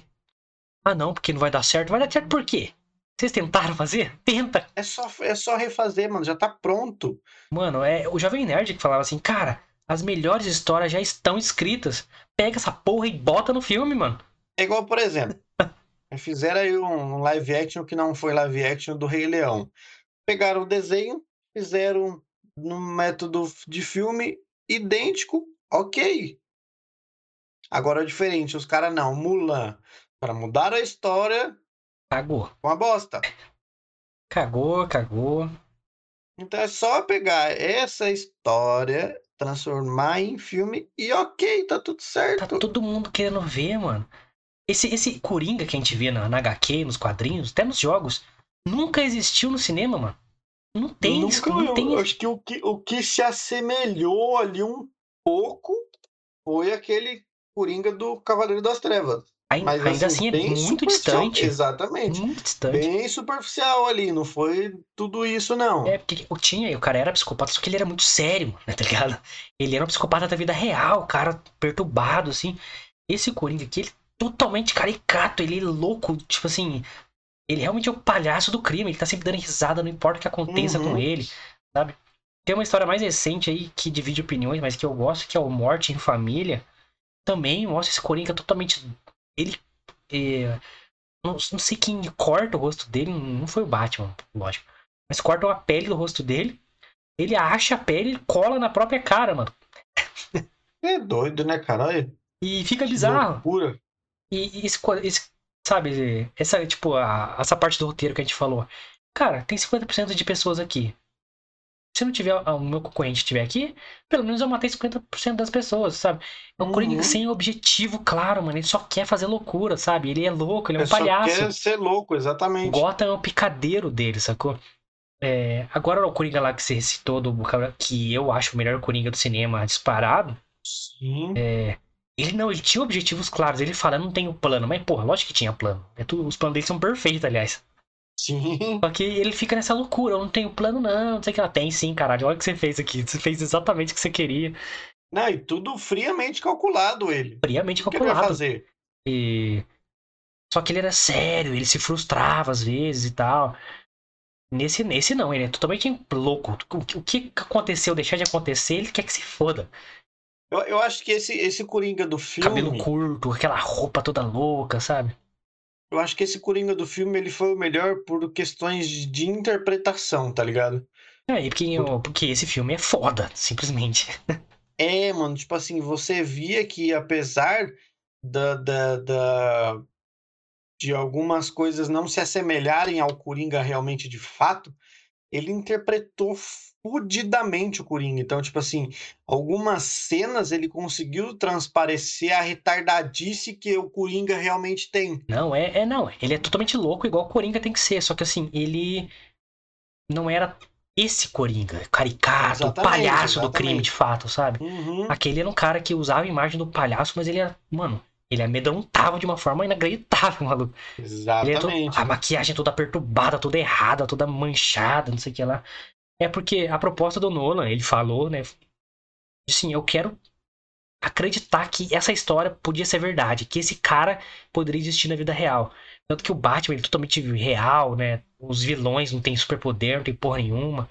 Ah, não, porque não vai dar certo. Vai dar certo por quê? Vocês tentaram fazer? Tenta! É só, é só refazer, mano. Já tá pronto. Mano, é o Jovem Nerd que falava assim, cara, as melhores histórias já estão escritas. Pega essa porra e bota no filme, mano. É igual, por exemplo, fizeram aí um live action que não foi live action do Rei Leão. Pegaram o desenho, fizeram num método de filme idêntico, ok. Agora é diferente, os caras não, Mulan. Para mudar a história, Cagou. uma bosta. Cagou, cagou. Então é só pegar essa história, transformar em filme e ok, tá tudo Tá certo. todo mundo querendo ver, mano. Esse, esse Coringa que a gente vê na, na HQ, nos quadrinhos, até nos jogos, nunca existiu no cinema, mano. Não tem isso, não tem eu acho que o, que o que se assemelhou ali um pouco foi aquele Coringa do Cavaleiro das Trevas. Ai- Mas Ainda assim, é bem muito distante. Exatamente. Muito distante. Bem superficial ali, não foi tudo isso, não. É, porque o tinha, o cara era psicopata, só que ele era muito sério, né, tá ligado? Ele era um psicopata da vida real, cara perturbado, assim. Esse Coringa aqui, ele é totalmente caricato, ele é louco, tipo assim. Ele realmente é o palhaço do crime, ele tá sempre dando risada, não importa o que aconteça Uhum. com ele, sabe? Tem uma história mais recente aí que divide opiniões, mas que eu gosto, que é o Morte em Família. Também mostra esse Coringa totalmente. Ele. é, não, não sei quem corta o rosto dele, não foi o Batman, lógico. Mas cortam a pele do rosto dele. Ele acha a pele e cola na própria cara, mano. É doido, né, cara? Olha, E fica bizarro. loucura. E, esse, esse- sabe, essa, tipo, a- essa parte do roteiro que a gente falou. Cara, tem 50% de pessoas aqui. Se não tiver, ah, o meu concorrente estiver aqui, pelo menos eu matei 50% das pessoas, sabe? É um Uhum. Coringa sem objetivo claro, mano. Ele só quer fazer loucura, sabe? Ele é louco, ele é um É só palhaço. quer ser louco, exatamente. Gotham é o picadeiro dele, sacou? É, agora o Coringa lá que você recitou, do, que eu acho o melhor Coringa do cinema disparado, Sim. Ele não, ele tinha objetivos claros. Ele fala, eu não tenho plano. Mas, porra, lógico que tinha plano. É tudo, os planos dele são perfeitos, aliás. Sim. Só que ele fica nessa loucura, eu não tenho plano não, não sei o que ela tem sim, caralho. Olha o que você fez aqui. Você fez exatamente o que você queria. Não, e tudo friamente calculado ele. Friamente O que ele vai calculado. fazer? E... Só que ele era sério, ele se frustrava às vezes e tal. Nesse, nesse não, ele é totalmente louco. O que aconteceu, deixar de acontecer, ele quer que se foda. Eu, eu acho que esse, esse Coringa do filme. Cabelo curto, aquela roupa toda louca, sabe? Eu acho que esse Coringa do filme ele foi o melhor por questões de, interpretação, tá ligado? É, e porque, porque esse filme é foda, simplesmente. É, mano, tipo assim, você via que apesar da, da, da- de algumas coisas não se assemelharem ao Coringa realmente de fato, ele interpretou fudidamente o Coringa. Então, tipo assim, algumas cenas ele conseguiu transparecer a retardadice que o Coringa realmente tem. Não, é, é não. Ele é totalmente louco, igual o Coringa tem que ser. Só que assim, ele não era esse Coringa, caricato, o Exatamente, palhaço do crime exatamente. de fato, sabe? Uhum. Aquele era um cara que usava a imagem do palhaço, mas ele era, mano, ele amedrontava de uma forma inacreditável, maluco. Ele é todo- Exatamente. a maquiagem toda perturbada, toda errada, toda manchada, não sei o que lá. É porque a proposta do Nolan, ele falou, né? Assim, eu quero acreditar que essa história podia ser verdade, que esse cara poderia existir na vida real. Tanto que o Batman ele é totalmente real, né? Os vilões não têm superpoder, não tem porra nenhuma.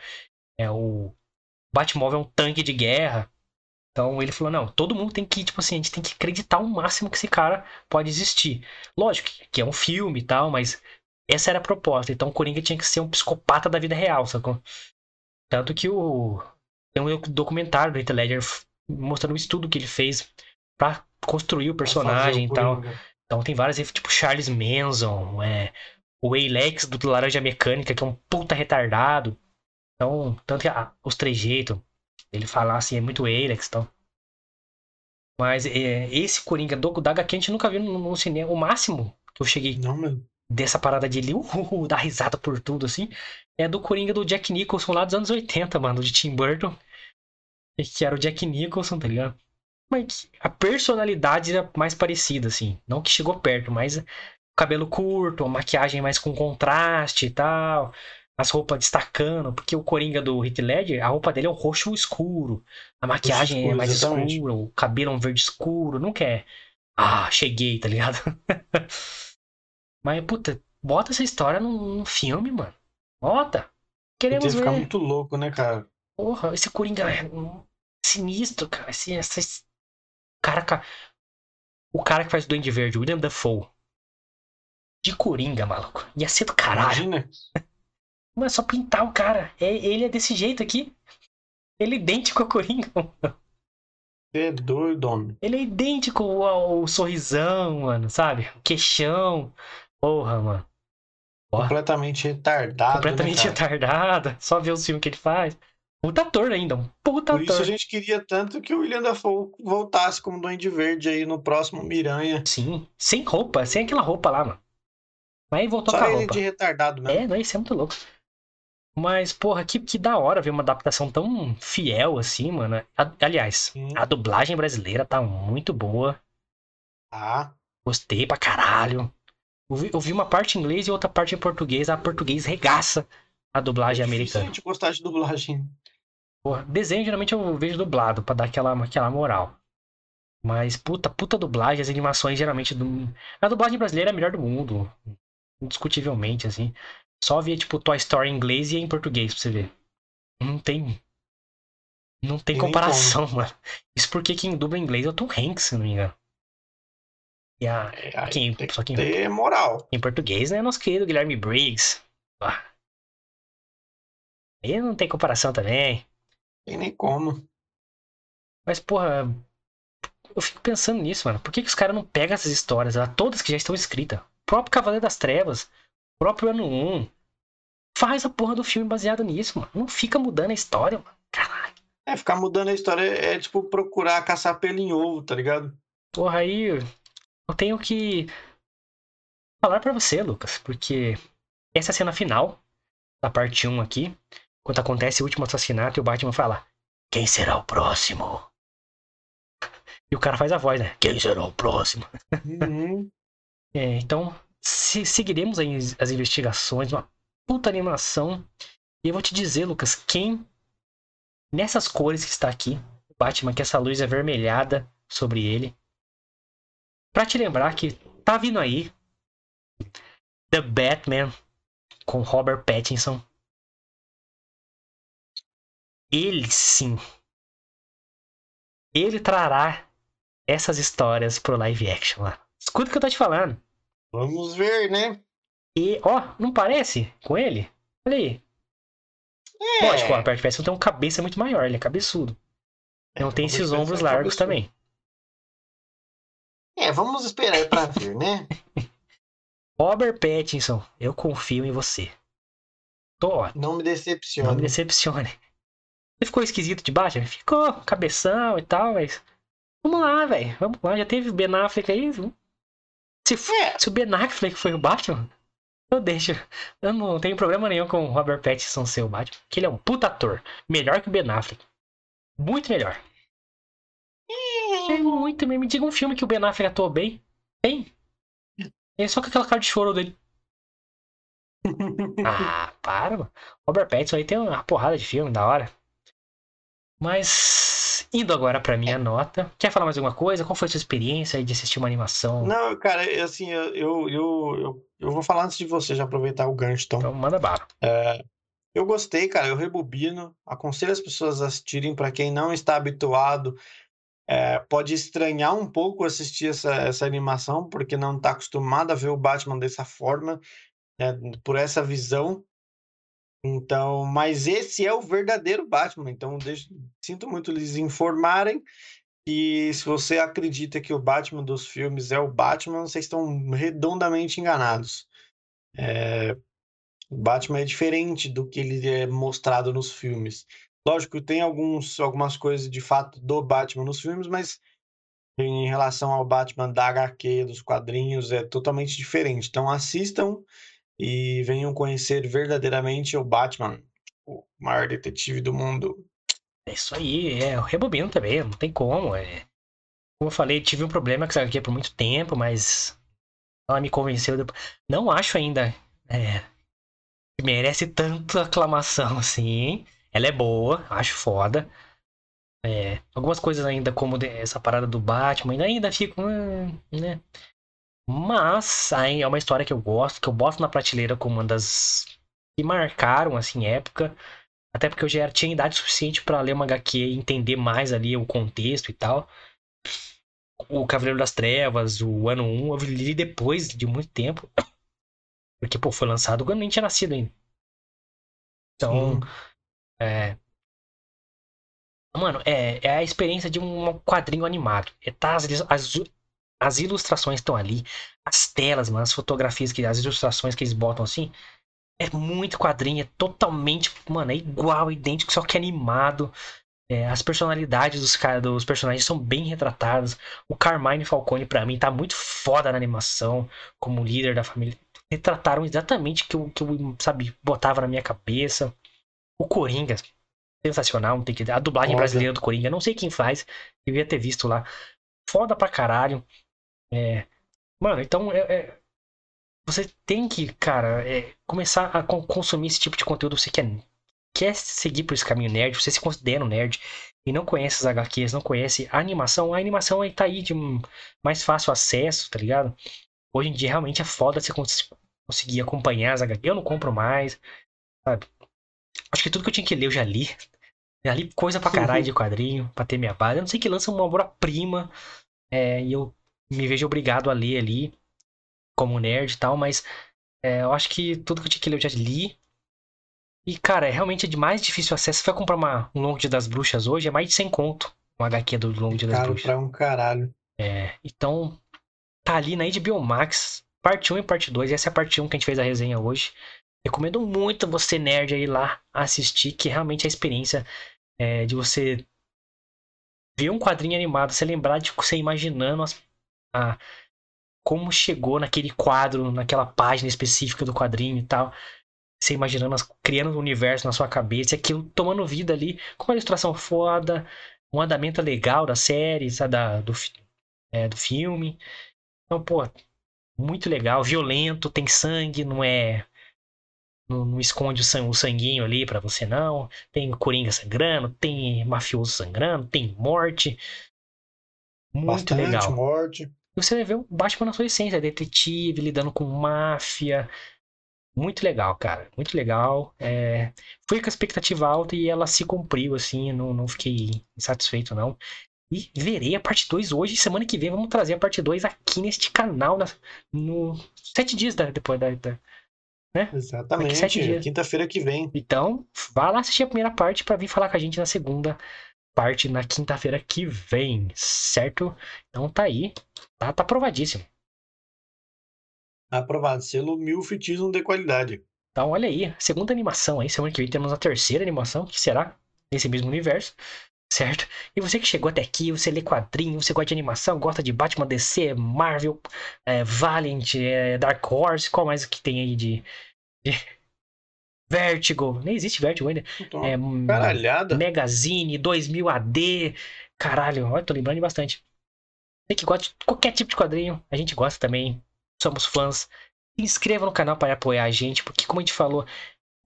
É, o Batmóvel é um tanque de guerra. Então ele falou, não, todo mundo tem que, tipo assim, a gente tem que acreditar o máximo que esse cara pode existir. Lógico que é um filme e tal, mas essa era a proposta. Então o Coringa tinha que ser um psicopata da vida real, sacou? Tanto que o. Tem um documentário do Heath Ledger mostrando o estudo que ele fez pra construir o personagem e tal. Então tem várias, tipo Charles Manson, é, o Alex do Laranja Mecânica, que é um puta retardado. Então, tanto que ah, os trejeitos, ele falar assim, é muito Alex e tal. Mas é, esse Coringa do, da HQ a gente nunca viu no, no cinema. O máximo que eu cheguei Não, dessa parada de ele, uh, dar risada por tudo, assim, é do Coringa do Jack Nicholson lá dos anos 80, mano, de Tim Burton. Que era o Jack Nicholson, tá ligado? Mas a personalidade era mais parecida, assim. Não que chegou perto, mas o cabelo curto, a maquiagem mais com contraste e tal. As roupas destacando, porque o Coringa do Heath Ledger, a roupa dele é um roxo escuro. A maquiagem é escuro, mais exatamente. escura, o cabelo é um verde escuro. Não quer. Ah, cheguei, tá ligado? Mas, puta, bota essa história num, num filme, mano. Bota. Queremos Podia ficar ver. muito louco, né, cara? Porra, esse Coringa é sinistro, cara. Esse, essa, esse cara, ca- o cara que faz o Duende Verde, o William Dafoe. De Coringa, maluco. Ia ser do caralho. Imagina. Mas é só pintar o cara. É, ele é desse jeito aqui. Ele é idêntico ao Coringa. mano. Você é doido, homem. Ele é idêntico ao, ao sorrisão, mano, sabe? O queixão. Porra, mano. Completamente retardado. completamente né, cara? retardada. Só ver o filme que ele faz. Puta ator ainda, um puta Por isso ator. a gente queria tanto que o William Dafoe voltasse como Duende Verde aí no próximo Miranha. Sim, sem roupa, sem aquela roupa lá, mano. Mas aí voltou Só com a ele roupa. de retardado mesmo. É, não, isso é muito louco. Mas, porra, que, que da hora ver uma adaptação tão fiel assim, mano. A- aliás, Sim. a dublagem brasileira tá muito boa. Ah, Gostei pra caralho. Eu vi, eu vi uma parte em inglês e outra parte em português. A português regaça a dublagem é americana. gente gostar de dublagem. Porra, desenho geralmente eu vejo dublado pra dar aquela, aquela moral. Mas, puta, puta dublagem, as animações geralmente. Do... A dublagem brasileira é a melhor do mundo. Indiscutivelmente, assim. Só ver, tipo, Toy Story em inglês e em português pra você ver. Não tem. Não tem comparação, mano. Isso porque quem dubla em inglês é o Tom Hanks, se não me engano. E a. É, aí Quem, tem só que em, ter moral. em português, né? Nosso querido Guilherme Briggs. Ah. Aí não tem comparação também. Tem nem como. Mas, porra, eu fico pensando nisso, mano. Por que, que os caras não pegam essas histórias, lá, todas que já estão escritas? O próprio Cavaleiro das Trevas, o próprio Ano 1. Faz a porra do filme baseado nisso, mano. Não fica mudando a história, mano. Caralho. É, ficar mudando a história é tipo procurar caçar pelo em ovo, tá ligado? Porra, aí eu tenho que falar pra você, Lucas, porque essa é a cena final da parte 1 aqui, quando acontece o último assassinato e o Batman fala: Quem será o próximo? E o cara faz a voz, né? Quem será o próximo? Uhum. É, então, se seguiremos as investigações, uma puta animação. E eu vou te dizer, Lucas, quem nessas cores que está aqui, o Batman, que essa luz é avermelhada sobre ele, pra te lembrar que tá vindo aí The Batman com Robert Pattinson. Ele sim. Ele trará essas histórias pro live action lá. Escuta o que eu tô te falando. Vamos ver, né? E, ó, não parece com ele? Olha aí. É. Lógico, o Robert Pattinson tem uma cabeça muito maior, ele é cabeçudo. Não tem Robert esses Pattinson ombros é largos também. É, vamos esperar pra ver, né? Robert Pattinson, eu confio em você. Tô, ó, Não me decepciona. não me decepcione. Você ficou esquisito de Batman? Ficou, cabeção e tal, mas. Vamos lá, velho. Vamos lá, já teve Ben Affleck aí. Se, f- É. se o Ben Affleck foi o Batman, eu deixo. Eu não tenho problema nenhum com o Robert Pattinson ser o Batman. Que ele é um puta ator. Melhor que o Ben Affleck. Muito melhor. É muito mesmo. Me diga um filme que o Ben Affleck atuou bem. Bem. É só com aquela cara de choro dele. Ah, para, mano. Robert Pattinson aí tem uma porrada de filme da hora. Mas, indo agora pra minha nota. Quer falar mais alguma coisa? Qual foi a sua experiência aí de assistir uma animação? Não, cara, é assim, eu, eu, eu, eu, vou falar antes de você já aproveitar o gancho, então. Então, manda bala. Eu gostei, cara, eu rebobino. Aconselho as pessoas a assistirem, para quem não está habituado, é, pode estranhar um pouco assistir essa, essa animação, porque não está acostumado a ver o Batman dessa forma, né, por essa visão. Então, mas esse é o verdadeiro Batman. Então, deixo- sinto muito lhes informarem. E se você acredita que o Batman dos filmes é o Batman, vocês estão redondamente enganados. É, o Batman é diferente do que ele é mostrado nos filmes. Lógico, tem alguns, algumas coisas de fato do Batman nos filmes, mas em relação ao Batman da HQ, dos quadrinhos, é totalmente diferente. Então assistam e venham conhecer verdadeiramente o Batman, o maior detetive do mundo. É isso aí, é. Eu rebobino também, não tem como. É. Como eu falei, tive um problema com essa HQ por muito tempo, mas ela me convenceu. depois. Não acho ainda é, merece tanta aclamação assim. Ela é boa, acho foda. É, algumas coisas ainda, como essa parada do Batman, ainda, ainda fico. hum, né? Mas aí é uma história que eu gosto, que eu boto na prateleira como uma das que marcaram assim época. Até porque eu já tinha idade suficiente pra ler uma HQ e entender mais ali o contexto e tal. O Cavaleiro das Trevas, o ano 1, eu li depois de muito tempo. Porque, pô, foi lançado quando nem tinha nascido ainda. Então, Sim. É. Mano, é, é a experiência de um quadrinho animado. É tá as, as, As ilustrações estão ali, as telas, mano, as fotografias, que, as ilustrações que eles botam assim. É muito quadrinho, é totalmente, mano, é igual, idêntico, só que animado. É, as personalidades dos, dos personagens são bem retratadas. O Carmine Falcone, para mim, tá muito foda na animação, como líder da família. Retrataram exatamente o que que eu, sabe, botava na minha cabeça. O Coringa, sensacional, tem que A dublagem foda. brasileira do Coringa, não sei quem faz, devia ter visto lá. Foda pra caralho. É... Mano, então é, é... você tem que, cara, é, começar a consumir esse tipo de conteúdo. Você quer quer seguir por esse caminho nerd, você se considera um nerd e não conhece as HQs, não conhece a animação, a animação aí tá aí de mais fácil acesso, tá ligado? Hoje em dia realmente é foda você conseguir acompanhar as HQs. Eu não compro mais, sabe? Acho que tudo que eu tinha que ler eu já li. Já li coisa pra caralho de quadrinho, pra ter minha base. Eu não sei que lança uma obra-prima é, e eu me vejo obrigado a ler ali, como nerd e tal, mas é, eu acho que tudo que eu tinha que ler eu já li. E, cara, é realmente de mais difícil acesso. Se você vai comprar uma, um Longo Dia das Bruxas hoje, é mais de 100 conto. Um HQ do Longo Dia das Caro Bruxas. pra um caralho. É, então, tá ali na HBO Max, parte 1 e parte 2. Essa é a parte 1 que a gente fez a resenha hoje. Recomendo muito você, nerd, aí lá assistir, que realmente a experiência é, de você ver um quadrinho animado, você lembrar de você imaginando as, a, como chegou naquele quadro, naquela página específica do quadrinho e tal você imaginando, criando um universo na sua cabeça, aquilo tomando vida ali, com uma ilustração foda, um andamento legal da série, sabe, da, do, é, do filme. Então, pô, muito legal, violento, tem sangue, não é. Não, não esconde o, sang, o sanguinho ali para você, não. Tem coringa sangrando, tem mafioso sangrando, tem morte. Muito Bastante legal. morte. E você vê o Batman na sua essência, detetive, lidando com máfia, muito legal, cara. Muito legal. É... Fui com a expectativa alta e ela se cumpriu, assim. Não, não fiquei insatisfeito, não. E verei a parte 2 hoje. Semana que vem vamos trazer a parte 2 aqui neste canal. Na, no sete dias da, depois da. da né? Exatamente. Quinta-feira que vem. Então, vá lá assistir a primeira parte para vir falar com a gente na segunda parte na quinta-feira que vem, certo? Então tá aí. Tá, tá aprovadíssimo. Aprovado. Selo Milfitismo de qualidade. Então, olha aí. Segunda animação aí. Semana que vem temos a terceira animação, que será nesse mesmo universo. Certo? E você que chegou até aqui, você lê quadrinho, você gosta de animação, gosta de Batman, DC, Marvel, é, Valiant, é, Dark Horse, qual mais que tem aí de, de... Vertigo, nem existe Vertigo ainda. Então, é, caralhada. Magazine, 2000 AD, caralho, olha, tô lembrando bastante. Você que gosta de qualquer tipo de quadrinho, a gente gosta também somos fãs. Se inscreva no canal para apoiar a gente, porque como a gente falou,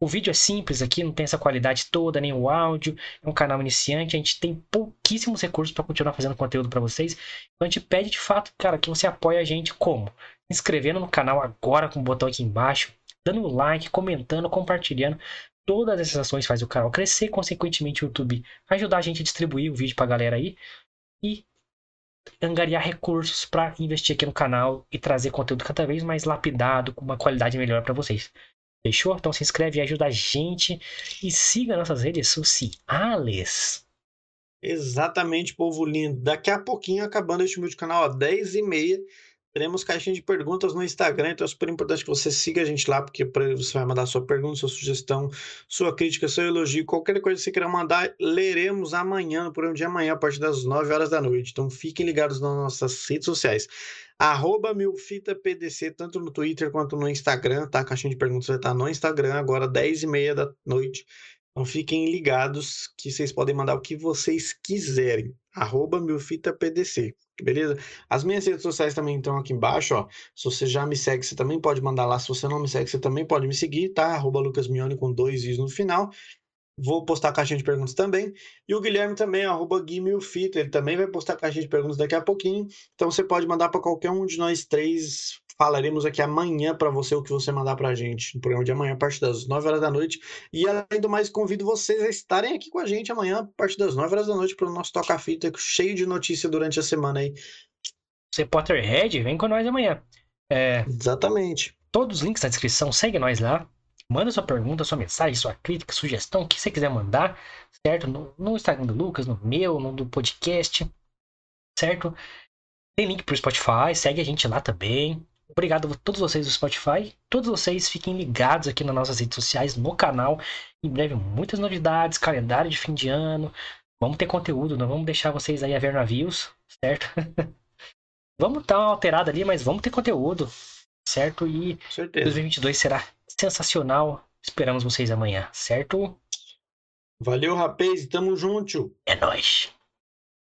o vídeo é simples aqui, não tem essa qualidade toda, nem o áudio. É um canal iniciante, a gente tem pouquíssimos recursos para continuar fazendo conteúdo para vocês. Então a gente pede de fato, cara, que você apoie a gente como? Inscrevendo no canal agora com o botão aqui embaixo, dando like, comentando, compartilhando. Todas essas ações fazem o canal crescer, consequentemente o YouTube ajudar a gente a distribuir o vídeo para a galera aí. E angariar recursos para investir aqui no canal e trazer conteúdo cada vez mais lapidado, com uma qualidade melhor para vocês. Fechou? Então se inscreve e ajuda a gente e siga nossas redes sociais. Exatamente, povo lindo. Daqui a pouquinho, acabando este vídeo canal, às 10h30, Teremos caixinha de perguntas no Instagram, então é super importante que você siga a gente lá, porque você vai mandar sua pergunta, sua sugestão, sua crítica, seu elogio, qualquer coisa que você queira mandar, leremos amanhã, no programa de amanhã, a partir das 9 horas da noite. Então fiquem ligados nas nossas redes sociais. Arroba milfitapdc, tanto no Twitter quanto no Instagram, tá? A caixinha de perguntas vai estar no Instagram agora, 10h30 da noite. Então fiquem ligados que vocês podem mandar o que vocês quiserem. Arroba milfitapdc. Beleza? As minhas redes sociais também estão aqui embaixo, ó. Se você já me segue, você também pode mandar lá. Se você não me segue, você também pode me seguir, tá? Arroba lucasmione com dois i's no final. Vou postar a caixinha de perguntas também. E o Guilherme também, arroba Guimilfita, ele também vai postar a caixinha de perguntas daqui a pouquinho. Então você pode mandar para qualquer um de nós três falaremos aqui amanhã para você o que você mandar para a gente no programa de amanhã, a partir das 9 horas da noite. E além do mais, convido vocês a estarem aqui com a gente amanhã, a partir das 9 horas da noite, para o nosso Toca-Fita, cheio de notícia durante a semana aí. Você Potterhead, vem com nós amanhã. É... Exatamente. Todos os links na descrição, segue nós lá. Manda sua pergunta, sua mensagem, sua crítica, sugestão, o que você quiser mandar, certo? No, no Instagram do Lucas, no meu, no do podcast, certo? Tem link pro Spotify, segue a gente lá também. Obrigado a todos vocês do Spotify. Todos vocês fiquem ligados aqui nas nossas redes sociais, no canal. Em breve, muitas novidades, calendário de fim de ano. Vamos ter conteúdo, não vamos deixar vocês aí a ver navios, certo? vamos dar uma alterada ali, mas vamos ter conteúdo, certo? E Certeza. 2022 será sensacional. Esperamos vocês amanhã, certo? Valeu, rapaz. Tamo junto. É nóis!